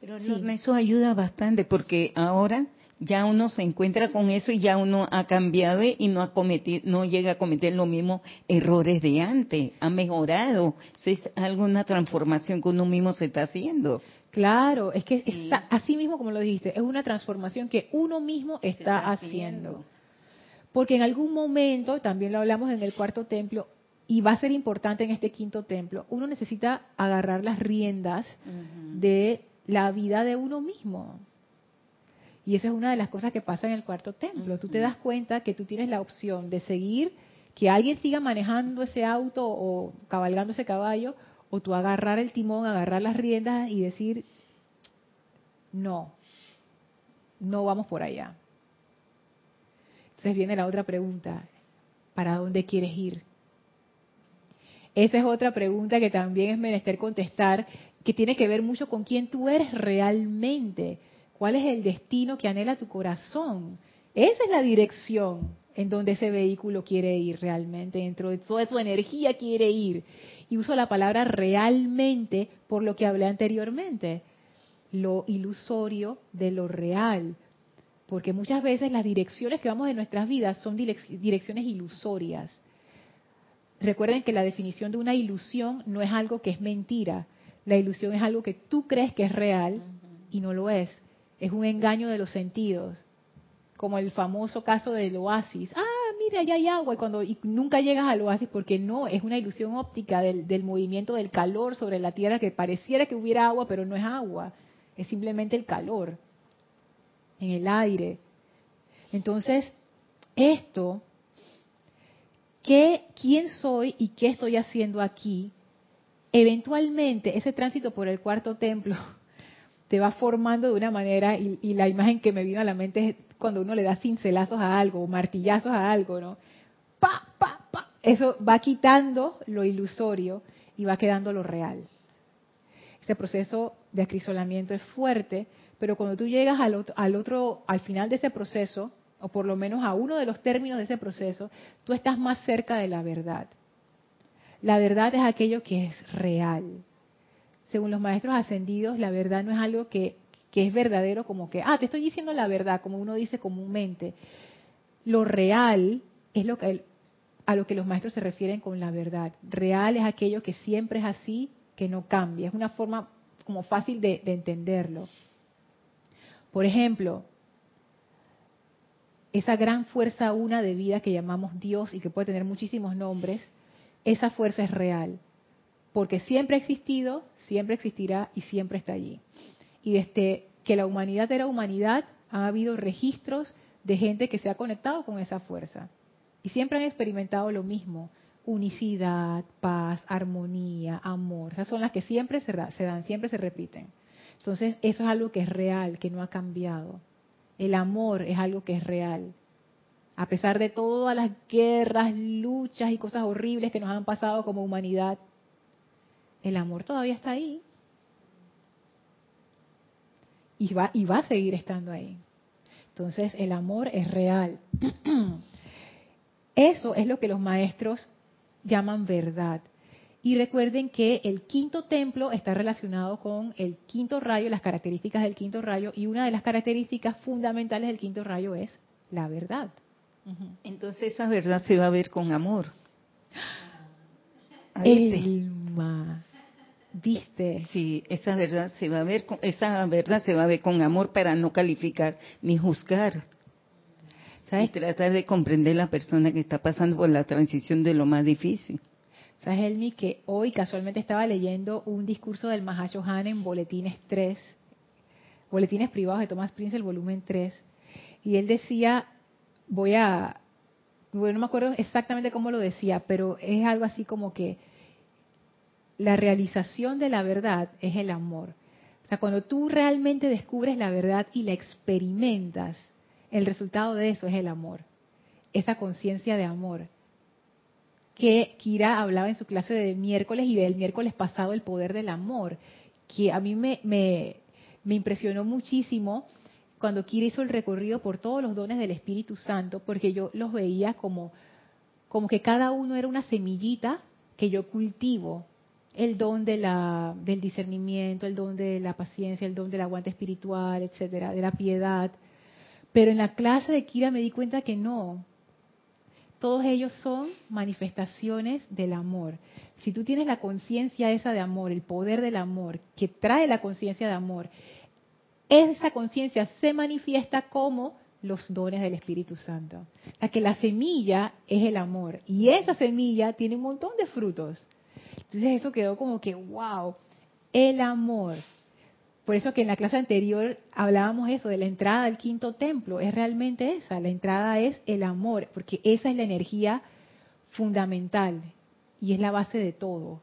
Pero eso ayuda bastante porque ahora ya uno se encuentra con eso y ya uno ha cambiado y no ha cometido, no llega a cometer los mismos errores de antes, ha mejorado. es alguna transformación que uno mismo se está haciendo. Claro, es que está, así mismo como lo dijiste, es una transformación que uno mismo está, haciendo. Porque en algún momento, también lo hablamos en el cuarto templo, y va a ser importante en este quinto templo, uno necesita agarrar las riendas de la vida de uno mismo. Y esa es una de las cosas que pasa en el cuarto templo. Tú te das cuenta que tú tienes la opción de seguir, que alguien siga manejando ese auto o cabalgando ese caballo, o tú agarrar el timón, agarrar las riendas y decir, no, no vamos por allá. Entonces viene la otra pregunta, ¿para dónde quieres ir? Esa es otra pregunta que también es menester contestar, que tiene que ver mucho con quién tú eres realmente. ¿Cuál es el destino que anhela tu corazón? Esa es la dirección en donde ese vehículo quiere ir realmente, dentro de toda tu energía quiere ir. Y uso la palabra realmente por lo que hablé anteriormente, lo ilusorio de lo real. Porque muchas veces las direcciones que vamos en nuestras vidas son direcciones ilusorias. Recuerden que la definición de una ilusión no es algo que es mentira. La ilusión es algo que tú crees que es real y no lo es es un engaño de los sentidos, como el famoso caso del oasis. Ah, mira, allá hay agua y cuando y nunca llegas al oasis porque no, es una ilusión óptica del, del movimiento del calor sobre la tierra que pareciera que hubiera agua, pero no es agua, es simplemente el calor en el aire. Entonces, esto, ¿qué, ¿quién soy y qué estoy haciendo aquí? Eventualmente, ese tránsito por el cuarto templo te va formando de una manera, y, la imagen que me vino a la mente es cuando uno le da cincelazos a algo, o martillazos a algo, ¿no? Pa, pa, pa. Eso va quitando lo ilusorio y va quedando lo real. Ese proceso de acrisolamiento es fuerte, pero cuando tú llegas al otro, al otro, al final de ese proceso, o por lo menos a uno de los términos de ese proceso, tú estás más cerca de la verdad. La verdad es aquello que es real, según los maestros ascendidos, la verdad no es algo que, es verdadero como que, ah, te estoy diciendo la verdad, como uno dice comúnmente. Lo real es lo que, a lo que los maestros se refieren con la verdad. Real es aquello que siempre es así, que no cambia. Es una forma como fácil de, de entenderlo. Por ejemplo, esa gran fuerza una de vida que llamamos Dios y que puede tener muchísimos nombres, esa fuerza es real porque siempre ha existido, siempre existirá y siempre está allí. Y desde que la humanidad era humanidad, ha habido registros de gente que se ha conectado con esa fuerza. Y siempre han experimentado lo mismo, unicidad, paz, armonía, amor. Esas son las que siempre se, dan, siempre se repiten. Entonces, eso es algo que es real, que no ha cambiado. El amor es algo que es real. A pesar de todas las guerras, luchas y cosas horribles que nos han pasado como humanidad, el amor todavía está ahí. Y va, y va a seguir estando ahí. Entonces el amor es real. Eso es lo que los maestros llaman verdad. Y recuerden que el quinto templo está relacionado con el quinto rayo, las características del quinto rayo, y una de las características fundamentales del quinto rayo es la verdad. Entonces esa verdad se va a ver con amor. Elma. ¿Viste? Sí, esa verdad se va a ver, con, esa verdad se va a ver con amor para no calificar ni juzgar. ¿Sabes? Y tratar de comprender la persona que está pasando por la transición de lo más difícil. ¿Sabes, Elmi? Que hoy casualmente estaba leyendo un discurso del Mahashohan en Boletines 3, Boletines Privados de Thomas Prince, el volumen 3, y él decía, voy a, bueno, no me acuerdo exactamente cómo lo decía, pero es algo así como que la realización de la verdad es el amor. O sea, cuando tú realmente descubres la verdad y la experimentas, el resultado de eso es el amor, esa conciencia de amor. Que Kira hablaba en su clase de miércoles y del miércoles pasado el poder del amor, que a mí me, me, me impresionó muchísimo cuando Kira hizo el recorrido por todos los dones del Espíritu Santo, porque yo los veía como como que cada uno era una semillita que yo cultivo. El don de la, del discernimiento, el don de la paciencia, el don del aguante espiritual, etcétera, de la piedad. Pero en la clase de Kira me di cuenta que no. Todos ellos son manifestaciones del amor. Si tú tienes la conciencia esa de amor, el poder del amor, que trae la conciencia de amor, esa conciencia se manifiesta como los dones del Espíritu Santo. O sea que la semilla es el amor y esa semilla tiene un montón de frutos. Entonces eso quedó como que, wow, el amor. Por eso que en la clase anterior hablábamos eso de la entrada al quinto templo, es realmente esa, la entrada es el amor, porque esa es la energía fundamental y es la base de todo.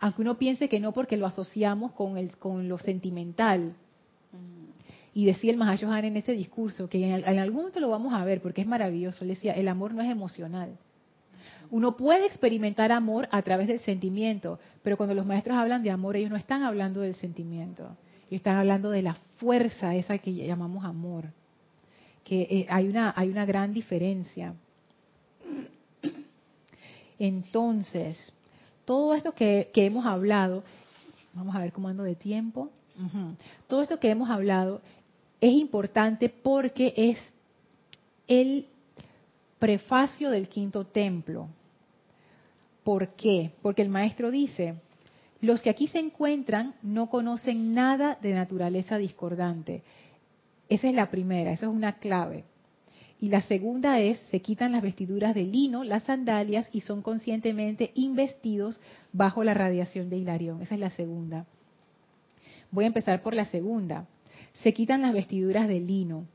Aunque uno piense que no porque lo asociamos con, el, con lo sentimental, y decía el Mahashohan en ese discurso, que en, algún momento lo vamos a ver porque es maravilloso, le decía, el amor no es emocional. Uno puede experimentar amor a través del sentimiento, pero cuando los maestros hablan de amor, ellos no están hablando del sentimiento, ellos están hablando de la fuerza esa que llamamos amor, que eh, hay, una, hay una gran diferencia. Entonces, todo esto que, que hemos hablado, vamos a ver cómo ando de tiempo, todo esto que hemos hablado es importante porque es el prefacio del quinto templo. ¿Por qué? Porque el maestro dice, los que aquí se encuentran no conocen nada de naturaleza discordante. Esa es la primera, esa es una clave. Y la segunda es, se quitan las vestiduras de lino, las sandalias y son conscientemente investidos bajo la radiación de Hilarión. Esa es la segunda. Voy a empezar por la segunda se quitan las vestiduras de lino.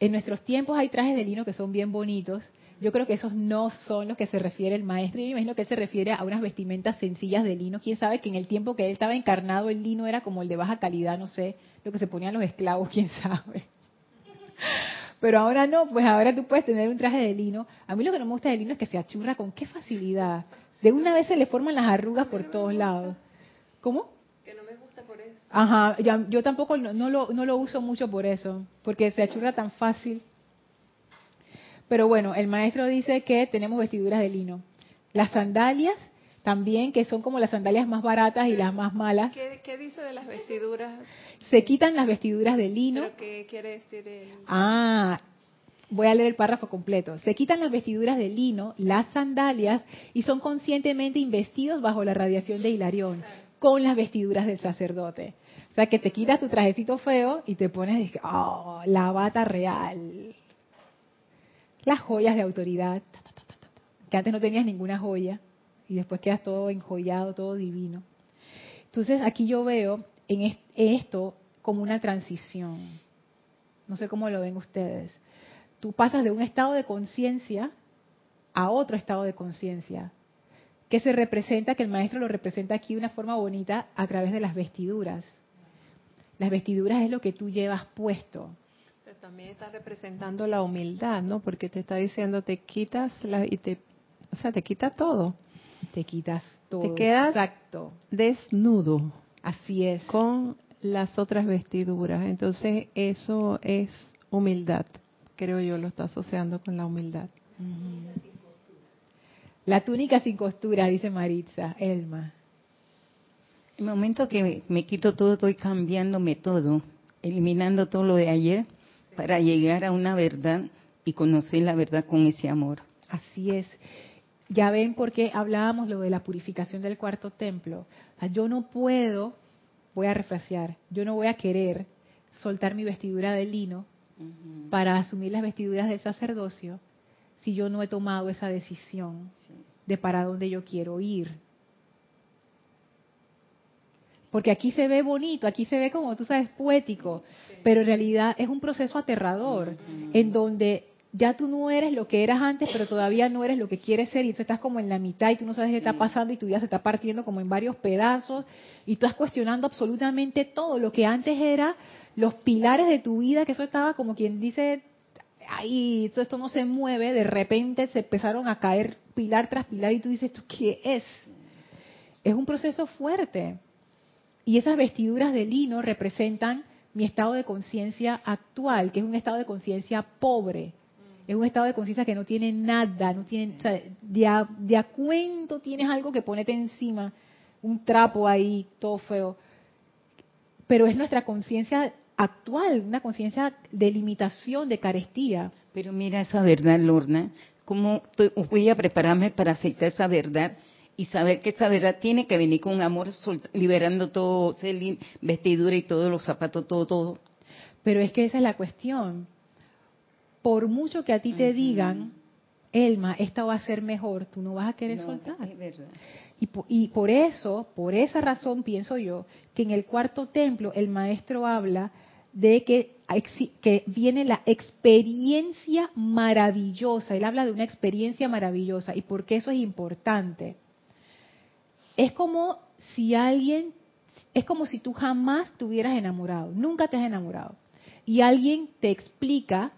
En nuestros tiempos hay trajes de lino que son bien bonitos. Yo creo que esos no son los que se refiere el maestro. Yo imagino que él se refiere a unas vestimentas sencillas de lino. Quién sabe que en el tiempo que él estaba encarnado el lino era como el de baja calidad, no sé, lo que se ponían los esclavos, quién sabe. Pero ahora no, pues ahora tú puedes tener un traje de lino. A mí lo que no me gusta del lino es que se achurra con qué facilidad. De una vez se le forman las arrugas por todos lados. ¿Cómo? Ajá, yo tampoco no, lo, no lo uso mucho por eso, porque se achurra tan fácil. Pero bueno, el maestro dice que tenemos vestiduras de lino. Las sandalias también, que son como las sandalias más baratas y las más malas. ¿Qué, dice de las vestiduras? Se quitan las vestiduras de lino. qué quiere decir el... Ah, voy a leer el párrafo completo. Se quitan las vestiduras de lino, las sandalias, y son conscientemente investidos bajo la radiación de Hilarión, con las vestiduras del sacerdote. O sea, que te quitas tu trajecito feo y te pones, oh, la bata real. Las joyas de autoridad, que antes no tenías ninguna joya y después quedas todo enjollado, todo divino. Entonces aquí yo veo en esto como una transición. No sé cómo lo ven ustedes. Tú pasas de un estado de conciencia a otro estado de conciencia, que se representa, que el maestro lo representa aquí de una forma bonita a través de las vestiduras. Las vestiduras es lo que tú llevas puesto. Pero también está representando la humildad, ¿no? Porque te está diciendo, te quitas la, y te, o sea, te quita todo. Te quitas todo. Te quedas Exacto. desnudo. Así es. Con las otras vestiduras. Entonces, eso es humildad. Creo yo lo está asociando con la humildad. La túnica sin costura, dice Maritza, Elma el momento que me, quito todo, estoy cambiándome todo, eliminando todo lo de ayer para llegar a una verdad y conocer la verdad con ese amor. Así es. Ya ven por qué hablábamos lo de la purificación del cuarto templo. yo no puedo, voy a refrasear, yo no voy a querer soltar mi vestidura de lino para asumir las vestiduras del sacerdocio si yo no he tomado esa decisión de para dónde yo quiero ir. Porque aquí se ve bonito, aquí se ve como tú sabes, poético, pero en realidad es un proceso aterrador, en donde ya tú no eres lo que eras antes, pero todavía no eres lo que quieres ser, y entonces estás como en la mitad y tú no sabes qué está pasando y tu vida se está partiendo como en varios pedazos, y tú estás cuestionando absolutamente todo lo que antes era los pilares de tu vida, que eso estaba como quien dice, ay, todo esto no se mueve, de repente se empezaron a caer pilar tras pilar y tú dices, ¿esto qué es? Es un proceso fuerte. Y esas vestiduras de lino representan mi estado de conciencia actual, que es un estado de conciencia pobre, Es un estado de conciencia que no tiene nada, no tiene, o sea, de, a, de a cuento tienes algo que ponete encima, un trapo ahí, todo feo. Pero es nuestra conciencia actual, una conciencia de limitación, de carestía. Pero mira esa verdad, Lorna, cómo voy a prepararme para aceptar esa verdad y saber que esa verdad tiene que venir con amor, liberando todo, vestidura y todos los zapatos, todo, todo. Pero es que esa es la cuestión. Por mucho que a ti te digan, Elma, esta va a ser mejor, tú no vas a querer soltar. Y, y por eso, por esa razón pienso yo, que en el cuarto templo el maestro habla de que, que viene la experiencia maravillosa. Él habla de una experiencia maravillosa. ¿Y por qué eso es importante? Es como si alguien, es como si tú jamás te hubieras enamorado, nunca te has enamorado. Y alguien te explica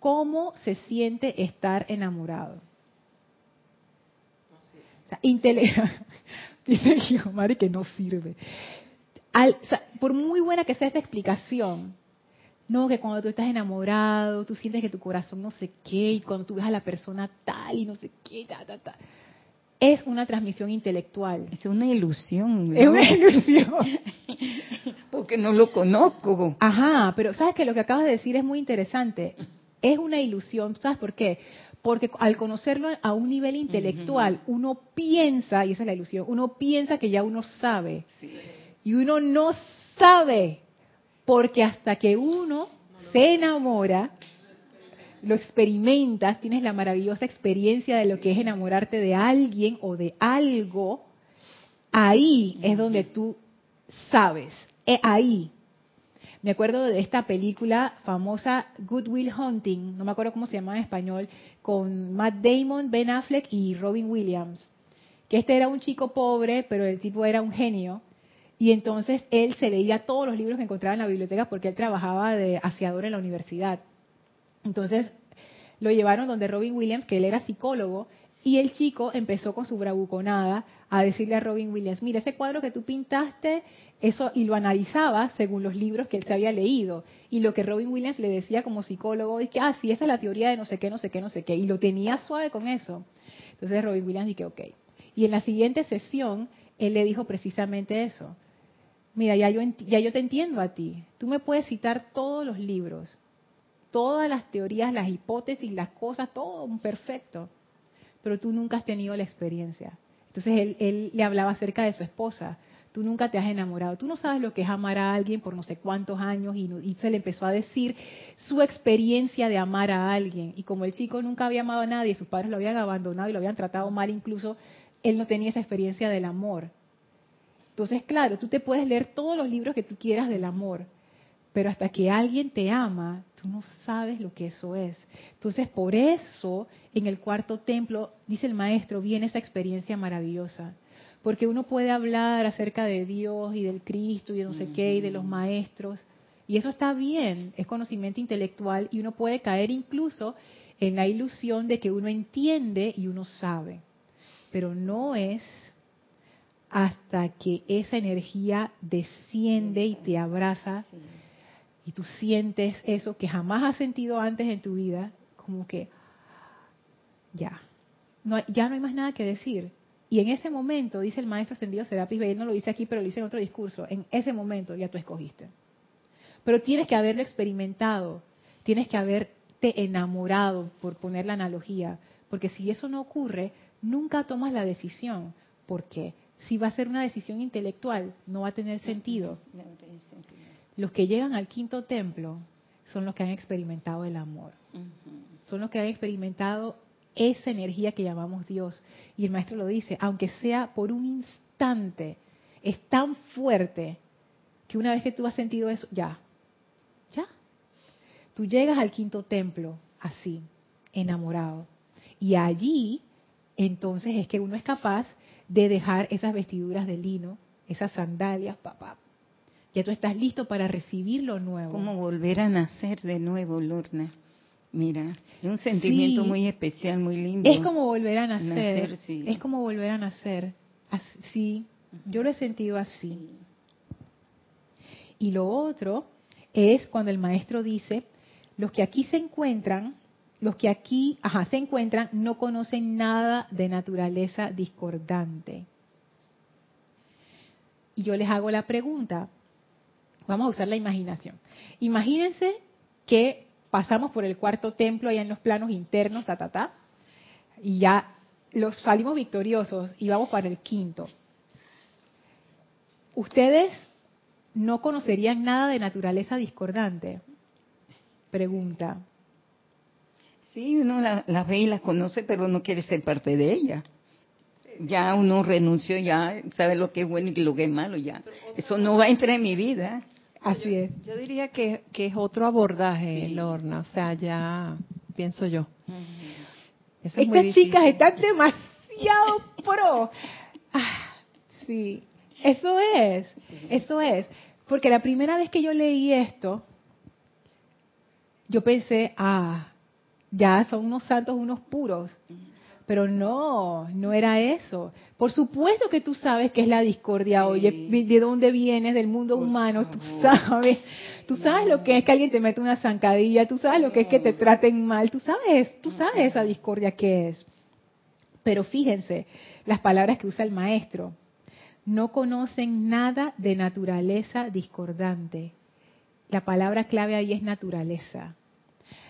cómo se siente estar enamorado. O sea, dice Guillermo que no sirve por muy buena que sea esta explicación, no, que cuando tú estás enamorado, tú sientes que tu corazón no sé qué, y cuando tú ves a la persona tal y no sé qué, ta, ta, ta. Es una transmisión intelectual. Es una ilusión. Es una ilusión. Porque no lo conozco. Ajá, pero sabes que lo que acabas de decir es muy interesante. Es una ilusión. ¿Sabes por qué? Porque al conocerlo a un nivel intelectual, uno piensa, y esa es la ilusión, uno piensa que ya uno sabe. Sí y uno no sabe, porque hasta que uno se enamora, lo experimentas, tienes la maravillosa experiencia de lo que es enamorarte de alguien o de algo, ahí es donde tú sabes, eh, ahí. Me acuerdo de esta película famosa Good Will Hunting, no me acuerdo cómo se llama en español, con Matt Damon, Ben Affleck y Robin Williams. Que este era un chico pobre, pero el tipo era un genio y entonces él se leía todos los libros que encontraba en la biblioteca porque él trabajaba de aseador en la universidad. Entonces lo llevaron donde Robin Williams, que él era psicólogo, y el chico empezó con su bravuconada a decirle a Robin Williams, mira, ese cuadro que tú pintaste, eso, y lo analizaba según los libros que él se había leído. Y lo que Robin Williams le decía como psicólogo es que, ah, sí, esa es la teoría de no sé qué, no sé qué, no sé qué. Y lo tenía suave con eso. Entonces Robin Williams dije, ok. Y en la siguiente sesión, él le dijo precisamente eso mira, ya yo, ya yo te entiendo a ti. Tú me puedes citar todos los libros, todas las teorías, las hipótesis, las cosas, todo perfecto. Pero tú nunca has tenido la experiencia. Entonces él, le hablaba acerca de su esposa. Tú nunca te has enamorado. Tú no sabes lo que es amar a alguien por no sé cuántos años y, y se le empezó a decir su experiencia de amar a alguien. Y como el chico nunca había amado a nadie, sus padres lo habían abandonado y lo habían tratado mal incluso, él no tenía esa experiencia del amor. Entonces, claro, tú te puedes leer todos los libros que tú quieras del amor, pero hasta que alguien te ama, tú no sabes lo que eso es. Entonces, por eso, en el cuarto templo, dice el maestro, viene esa experiencia maravillosa. Porque uno puede hablar acerca de Dios y del Cristo y de no sé qué y de los maestros. Y eso está bien, es conocimiento intelectual y uno puede caer incluso en la ilusión de que uno entiende y uno sabe. Pero no es hasta que esa energía desciende y te abraza y tú sientes eso que jamás has sentido antes en tu vida, como que ya, no, ya no hay más nada que decir. Y en ese momento, dice el maestro ascendido Serapis él no lo dice aquí, pero lo dice en otro discurso, en ese momento ya tú escogiste. Pero tienes que haberlo experimentado, tienes que haberte enamorado, por poner la analogía, porque si eso no ocurre, nunca tomas la decisión. ¿Por qué? si va a ser una decisión intelectual, no va a tener sentido. Los que llegan al quinto templo son los que han experimentado el amor. Son los que han experimentado esa energía que llamamos Dios. Y el maestro lo dice, aunque sea por un instante, es tan fuerte que una vez que tú has sentido eso, ya, ya. Tú llegas al quinto templo así, enamorado. Y allí, entonces es que uno es capaz de dejar esas vestiduras de lino, esas sandalias, papá. Ya tú estás listo para recibir lo nuevo. Como volver a nacer de nuevo, Lorna. Mira, es un sentimiento muy especial, muy lindo. Es como volver a nacer. Es como volver a nacer. Sí, yo lo he sentido así. Y lo otro es cuando el maestro dice, los que aquí se encuentran, los que aquí ajá, se encuentran no conocen nada de naturaleza discordante. Y yo les hago la pregunta, vamos a usar la imaginación. Imagínense que pasamos por el cuarto templo allá en los planos internos, ta, ta, ta, y ya los salimos victoriosos y vamos para el quinto. ¿Ustedes no conocerían nada de naturaleza discordante? Pregunta. Sí, uno las ve y las conoce, pero no quiere ser parte de ella. Ya uno renunció, ya sabe lo que es bueno y lo que es malo, ya. Eso no va a entrar en mi vida. Así es. Yo diría que, que es otro abordaje, Lorna. O sea, ya pienso yo. Estas chicas están demasiado pro. Ah, sí, eso es, eso es. Porque la primera vez que yo leí esto, yo pensé, ah, ya son unos santos, unos puros. Pero no, no era eso. Por supuesto que tú sabes que es la discordia, oye, de dónde vienes, del mundo humano, tú sabes. Tú sabes lo que es que alguien te mete una zancadilla, tú sabes lo que es que te traten mal, tú sabes, tú sabes esa discordia que es. Pero fíjense, las palabras que usa el maestro, no conocen nada de naturaleza discordante. La palabra clave ahí es naturaleza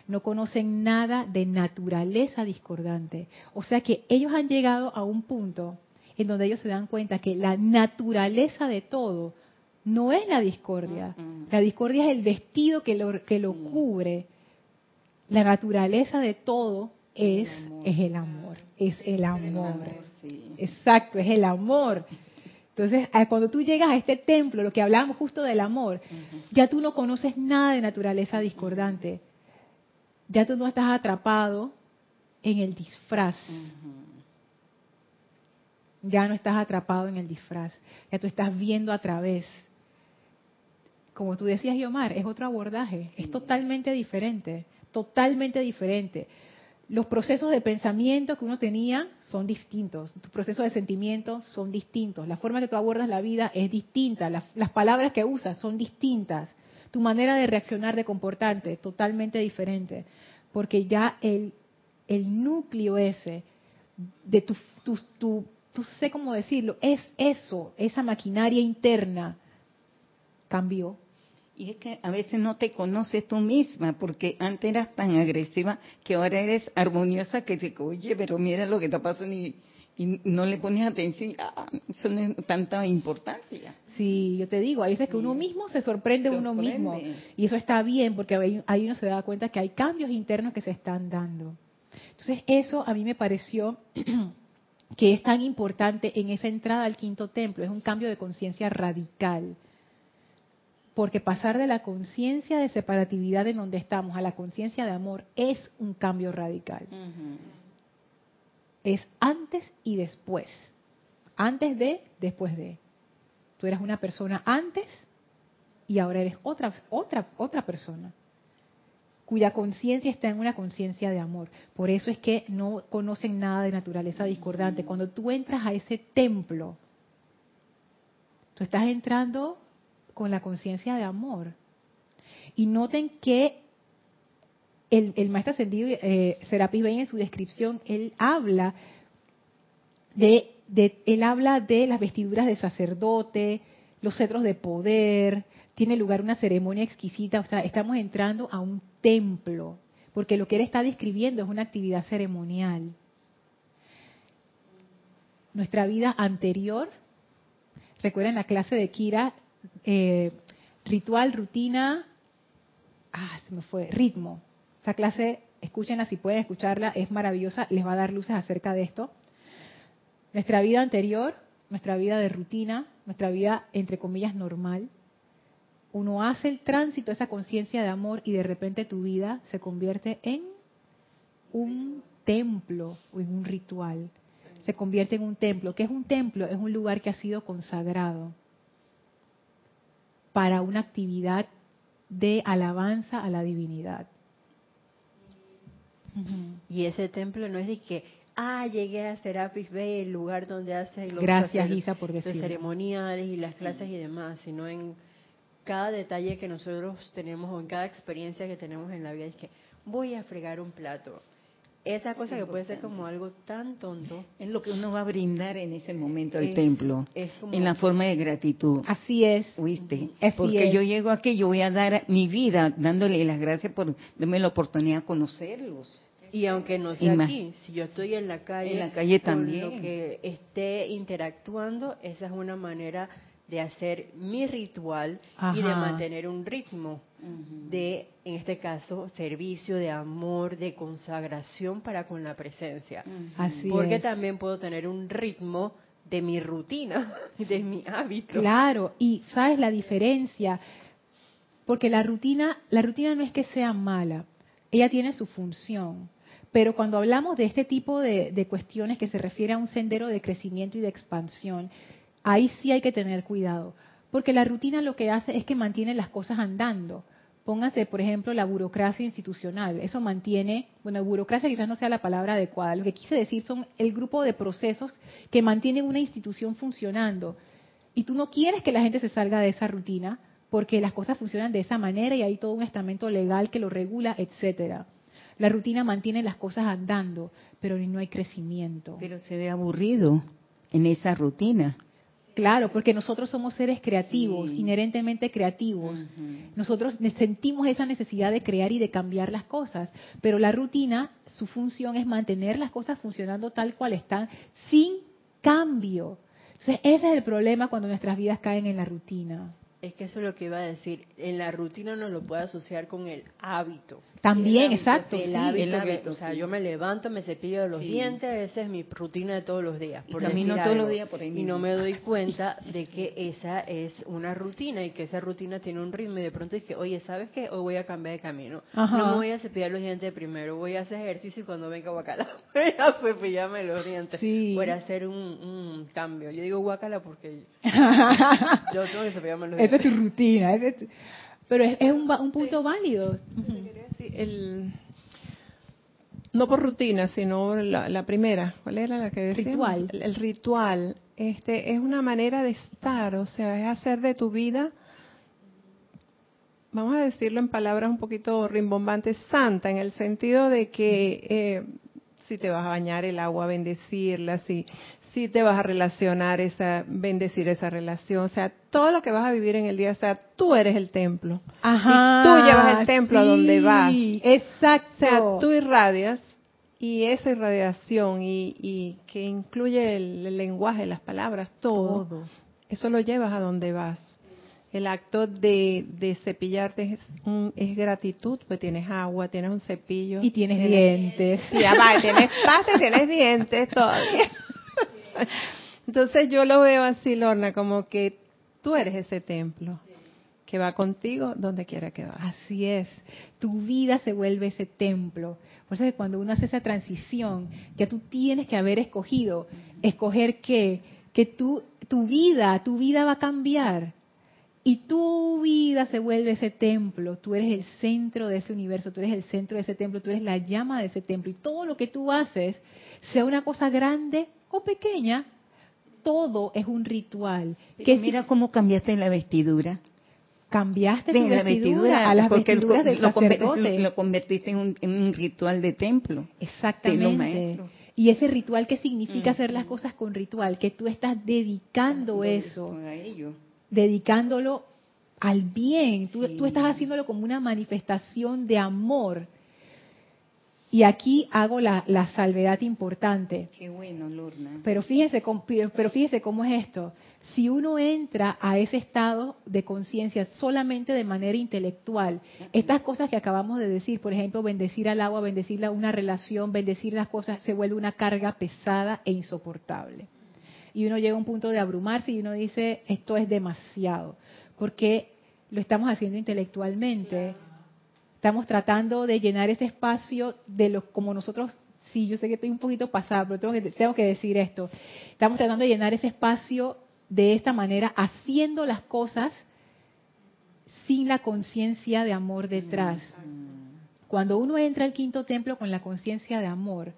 no conocen nada de naturaleza discordante. O sea que ellos han llegado a un punto en donde ellos se dan cuenta que la naturaleza de todo no es la discordia. La discordia es el vestido que lo, que lo cubre. La naturaleza de todo es, es el amor. Es el amor. Exacto, es el amor. Entonces, cuando tú llegas a este templo, lo que hablábamos justo del amor, ya tú no conoces nada de naturaleza discordante ya tú no estás atrapado en el disfraz. Ya no estás atrapado en el disfraz. Ya tú estás viendo a través. Como tú decías, Yomar, es otro abordaje. Es totalmente diferente. Totalmente diferente. Los procesos de pensamiento que uno tenía son distintos. Tus procesos de sentimiento son distintos. La forma que tú abordas la vida es distinta. Las, las palabras que usas son distintas tu manera de reaccionar, de comportarte, totalmente diferente, porque ya el, el núcleo ese de tu, tu, tu, tu, sé cómo decirlo, es eso, esa maquinaria interna, cambió. Y es que a veces no te conoces tú misma, porque antes eras tan agresiva que ahora eres armoniosa que te oye, pero mira lo que está pasando y y no le pones atención, ah, eso no es tanta importancia. Sí, yo te digo, hay veces que uno mismo se sorprende, uno mismo y eso está bien porque ahí uno se da cuenta que hay cambios internos que se están dando. Entonces eso a mí me pareció que es tan importante en esa entrada al quinto templo, es un cambio de conciencia radical. Porque pasar de la conciencia de separatividad en donde estamos a la conciencia de amor es un cambio radical es antes y después. Antes de, después de. Tú eras una persona antes y ahora eres otra, otra, otra persona cuya conciencia está en una conciencia de amor. Por eso es que no conocen nada de naturaleza discordante. Cuando tú entras a ese templo, tú estás entrando con la conciencia de amor. Y noten que el, maestro ascendido eh, Serapis Bey en su descripción, él habla de, él habla de las vestiduras de sacerdote, los cetros de poder, tiene lugar una ceremonia exquisita, o sea, estamos entrando a un templo, porque lo que él está describiendo es una actividad ceremonial. Nuestra vida anterior, recuerden la clase de Kira, eh, ritual, rutina, ah, se me fue, ritmo, esta clase, escúchenla si pueden escucharla, es maravillosa, les va a dar luces acerca de esto. Nuestra vida anterior, nuestra vida de rutina, nuestra vida entre comillas normal, uno hace el tránsito, esa conciencia de amor y de repente tu vida se convierte en un templo o en un ritual. Se convierte en un templo. ¿Qué es un templo? Es un lugar que ha sido consagrado para una actividad de alabanza a la divinidad. Y ese templo no es de que, ah, llegué a Serapis Bay, el lugar donde hacen los, Gracias, Isa, por ceremoniales y las clases y demás, sino en cada detalle que nosotros tenemos o en cada experiencia que tenemos en la vida. Es que, voy a fregar un plato. Esa cosa que puede ser como algo tan tonto. Es lo que uno va a brindar en ese momento al templo. en la forma de gratitud. Así es. ¿Oíste? Porque yo llego aquí, yo voy a dar mi vida dándole las gracias por darme la oportunidad de conocerlos. Y aunque no sea aquí, si yo estoy en la calle, en la calle también. lo que esté interactuando, esa es una manera de hacer mi ritual y de mantener un ritmo de, en este caso, servicio, de amor, de consagración para con la presencia. Así Porque también puedo tener un ritmo de mi rutina, de mi hábito. Claro, y sabes la diferencia, porque la rutina, la rutina no es que sea mala, ella tiene su función. Pero cuando hablamos de este tipo de, cuestiones que se refiere a un sendero de crecimiento y de expansión, ahí sí hay que tener cuidado, porque la rutina lo que hace es que mantiene las cosas andando. Póngase, por ejemplo, la burocracia institucional. Eso mantiene, bueno, burocracia quizás no sea la palabra adecuada. Lo que quise decir son el grupo de procesos que mantienen una institución funcionando. Y tú no quieres que la gente se salga de esa rutina porque las cosas funcionan de esa manera y hay todo un estamento legal que lo regula, etcétera. La rutina mantiene las cosas andando, pero no hay crecimiento. Pero se ve aburrido en esa rutina. Claro, porque nosotros somos seres creativos, inherentemente creativos. Nosotros sentimos esa necesidad de crear y de cambiar las cosas, pero la rutina, su función es mantener las cosas funcionando tal cual están, sin cambio. Entonces, ese es el problema cuando nuestras vidas caen en la rutina. Es que eso es lo que iba a decir. En la rutina no lo puede asociar con el hábito. También, exacto. El, hábito, o sea, yo me levanto, me cepillo los dientes, esa es mi rutina de todos los días. Por y camino todos los días por ahí Y no me doy cuenta de que esa es una rutina y que esa rutina tiene un ritmo y de pronto es que, oye, ¿sabes qué? Hoy voy a cambiar de camino. No me voy a cepillar los dientes primero, voy a hacer ejercicio y cuando venga guacala voy a cepillarme los dientes. Sí. Voy a hacer un, cambio. Yo digo guacala porque yo tengo que cepillarme los dientes. Esa es tu rutina. Pero es, un, punto válido el, no por rutina, sino la, primera, ¿cuál era la que decía? Ritual. El, ritual, este, es una manera de estar, o sea, es hacer de tu vida, vamos a decirlo en palabras un poquito rimbombantes, santa, en el sentido de que eh, si te vas a bañar el agua, bendecirla, si, si te vas a relacionar, esa, bendecir esa relación. O sea, todo lo que vas a vivir en el día, o sea, tú eres el templo. Ajá. Y tú llevas el templo a donde vas. Exacto. O sea, tú irradias y esa irradiación y, y que incluye el, lenguaje, las palabras, todo, todo, eso lo llevas a donde vas. El acto de, de cepillarte es, es, gratitud, pues tienes agua, tienes un cepillo. Y tienes, dientes. Sí, además, tienes pasta y tienes dientes todavía. Entonces yo lo veo así, Lorna, como que tú eres ese templo que va contigo donde quiera que va. Así es. Tu vida se vuelve ese templo. Por eso que cuando uno hace esa transición, ya tú tienes que haber escogido, escoger qué, que tú, tu vida, tu vida va a cambiar. Y tu vida se vuelve ese templo. Tú eres el centro de ese universo, tú eres el centro de ese templo, tú eres la llama de ese templo. Y todo lo que tú haces, sea una cosa grande o pequeña, todo es un ritual. que mira cómo cambiaste la vestidura. Cambiaste tu vestidura, a las vestiduras del lo, sacerdote. Lo, convertiste en un, ritual de templo. Exactamente. Y ese ritual, ¿qué significa hacer las cosas con ritual? Que tú estás dedicando eso, dedicándolo al bien. Tú, tú estás haciéndolo como una manifestación de amor y aquí hago la, salvedad importante. Qué bueno, Lorna. Pero fíjese, pero fíjese cómo es esto. Si uno entra a ese estado de conciencia solamente de manera intelectual, estas cosas que acabamos de decir, por ejemplo, bendecir al agua, bendecir una relación, bendecir las cosas, se vuelve una carga pesada e insoportable. Y uno llega a un punto de abrumarse y uno dice, esto es demasiado, porque lo estamos haciendo intelectualmente Estamos tratando de llenar ese espacio de lo como nosotros, sí, yo sé que estoy un poquito pasada, pero tengo que, tengo que decir esto. Estamos tratando de llenar ese espacio de esta manera, haciendo las cosas sin la conciencia de amor detrás. Cuando uno entra al quinto templo con la conciencia de amor,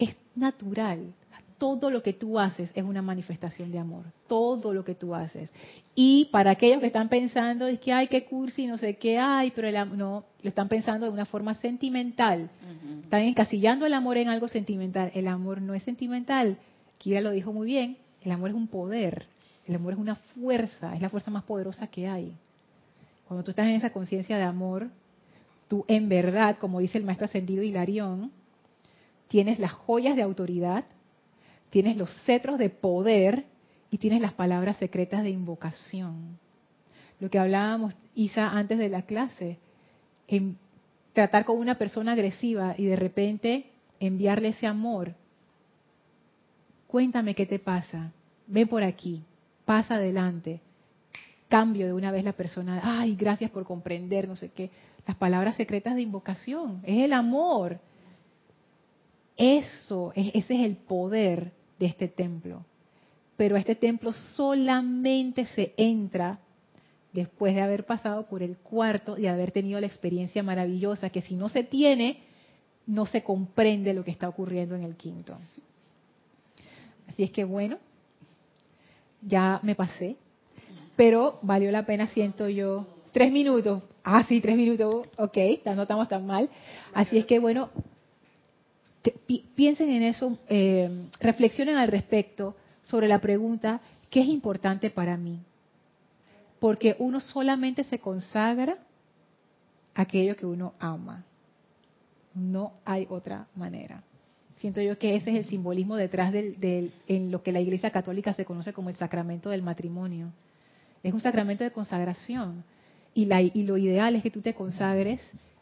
es natural. Todo lo que tú haces es una manifestación de amor, todo lo que tú haces. Y para aquellos que están pensando, es que hay que cursi, no sé qué hay, pero el, no, lo están pensando de una forma sentimental. Están encasillando el amor en algo sentimental. El amor no es sentimental. Kira lo dijo muy bien, el amor es un poder, el amor es una fuerza, es la fuerza más poderosa que hay. Cuando tú estás en esa conciencia de amor, tú en verdad, como dice el maestro ascendido Hilarión, tienes las joyas de autoridad, tienes los cetros de poder y tienes las palabras secretas de invocación. Lo que hablábamos, Isa, antes de la clase, en tratar con una persona agresiva y de repente enviarle ese amor. Cuéntame qué te pasa. Ven por aquí. Pasa adelante. Cambio de una vez la persona. Ay, gracias por comprender, no sé qué. Las palabras secretas de invocación. Es el amor. Eso, ese es el poder de este templo. Pero este templo solamente se entra después de haber pasado por el cuarto y haber tenido la experiencia maravillosa que si no se tiene, no se comprende lo que está ocurriendo en el quinto. Así es que bueno, ya me pasé, pero valió la pena, siento yo, tres minutos. Ah, sí, tres minutos, ok, no estamos tan mal. Así es que bueno, piensen en eso, eh, reflexionen al respecto sobre la pregunta, ¿qué es importante para mí? Porque uno solamente se consagra aquello que uno ama. No hay otra manera. Siento yo que ese es el simbolismo detrás del, en lo que la Iglesia Católica se conoce como el sacramento del matrimonio. Es un sacramento de consagración. Y, la, y lo ideal es que tú te consagres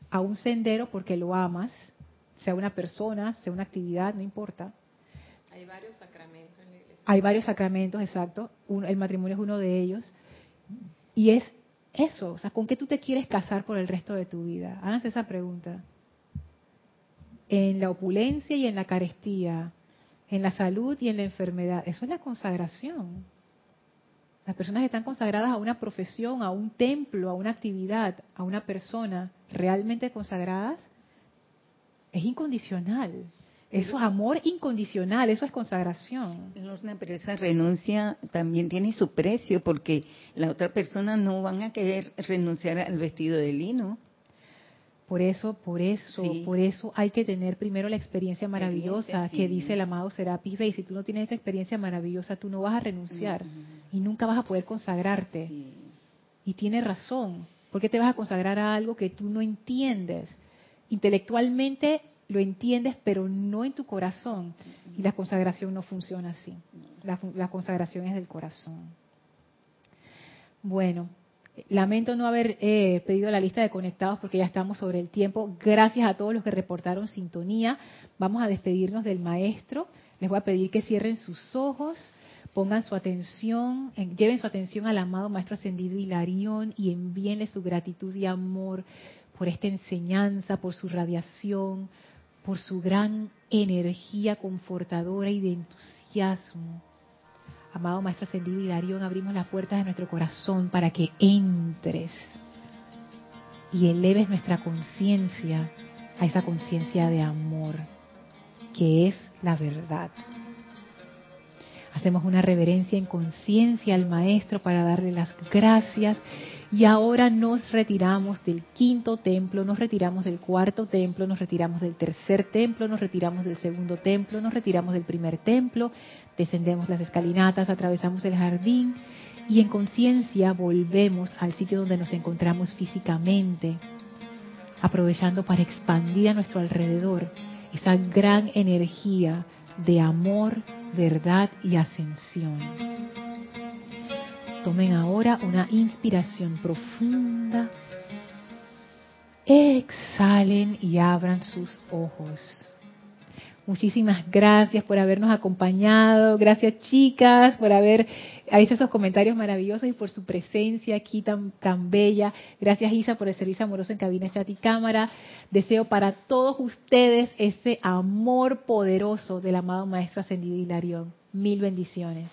a un sendero porque lo amas sea una persona, sea una actividad, no importa. Hay varios sacramentos en la iglesia. Hay varios sacramentos, exacto. el matrimonio es uno de ellos. Y es eso, o sea, ¿con qué tú te quieres casar por el resto de tu vida? Háganse esa pregunta. En la opulencia y en la carestía, en la salud y en la enfermedad. Eso es la consagración. Las personas que están consagradas a una profesión, a un templo, a una actividad, a una persona realmente consagradas, es incondicional. Eso es amor incondicional, eso es consagración. pero esa renuncia también tiene su precio porque la otra persona no van a querer renunciar al vestido de lino. Por eso, por eso, por eso hay que tener primero la experiencia maravillosa que dice el amado Serapis Bey. Si tú no tienes esa experiencia maravillosa, tú no vas a renunciar y nunca vas a poder consagrarte. Y tiene razón. ¿Por qué te vas a consagrar a algo que tú no entiendes? Intelectualmente lo entiendes, pero no en tu corazón. Y la consagración no funciona así. La, consagración es del corazón. Bueno, lamento no haber eh, pedido la lista de conectados porque ya estamos sobre el tiempo. Gracias a todos los que reportaron sintonía. Vamos a despedirnos del maestro. Les voy a pedir que cierren sus ojos, pongan su atención, lleven su atención al amado Maestro Ascendido Hilarión y envíenle su gratitud y amor por esta enseñanza, por su radiación, por su gran energía confortadora y de entusiasmo. Amado Maestro Ascendido Hilarión, abrimos las puertas de nuestro corazón para que entres y eleves nuestra conciencia a esa conciencia de amor, que es la verdad. Hacemos una reverencia en conciencia al Maestro para darle las gracias y ahora nos retiramos del quinto templo, nos retiramos del cuarto templo, nos retiramos del tercer templo, nos retiramos del segundo templo, nos retiramos del primer templo, descendemos las escalinatas, atravesamos el jardín y en conciencia volvemos al sitio donde nos encontramos físicamente, aprovechando para expandir a nuestro alrededor esa gran energía de amor, verdad y ascensión. Tomen ahora una inspiración profunda. Exhalen y abran sus ojos. Muchísimas gracias por habernos acompañado. Gracias chicas por haber hecho esos comentarios maravillosos y por su presencia aquí tan, tan bella. Gracias Isa por el servicio amoroso en cabina, chat y cámara. Deseo para todos ustedes ese amor poderoso del amado Maestro Ascendido Hilarión. Mil bendiciones.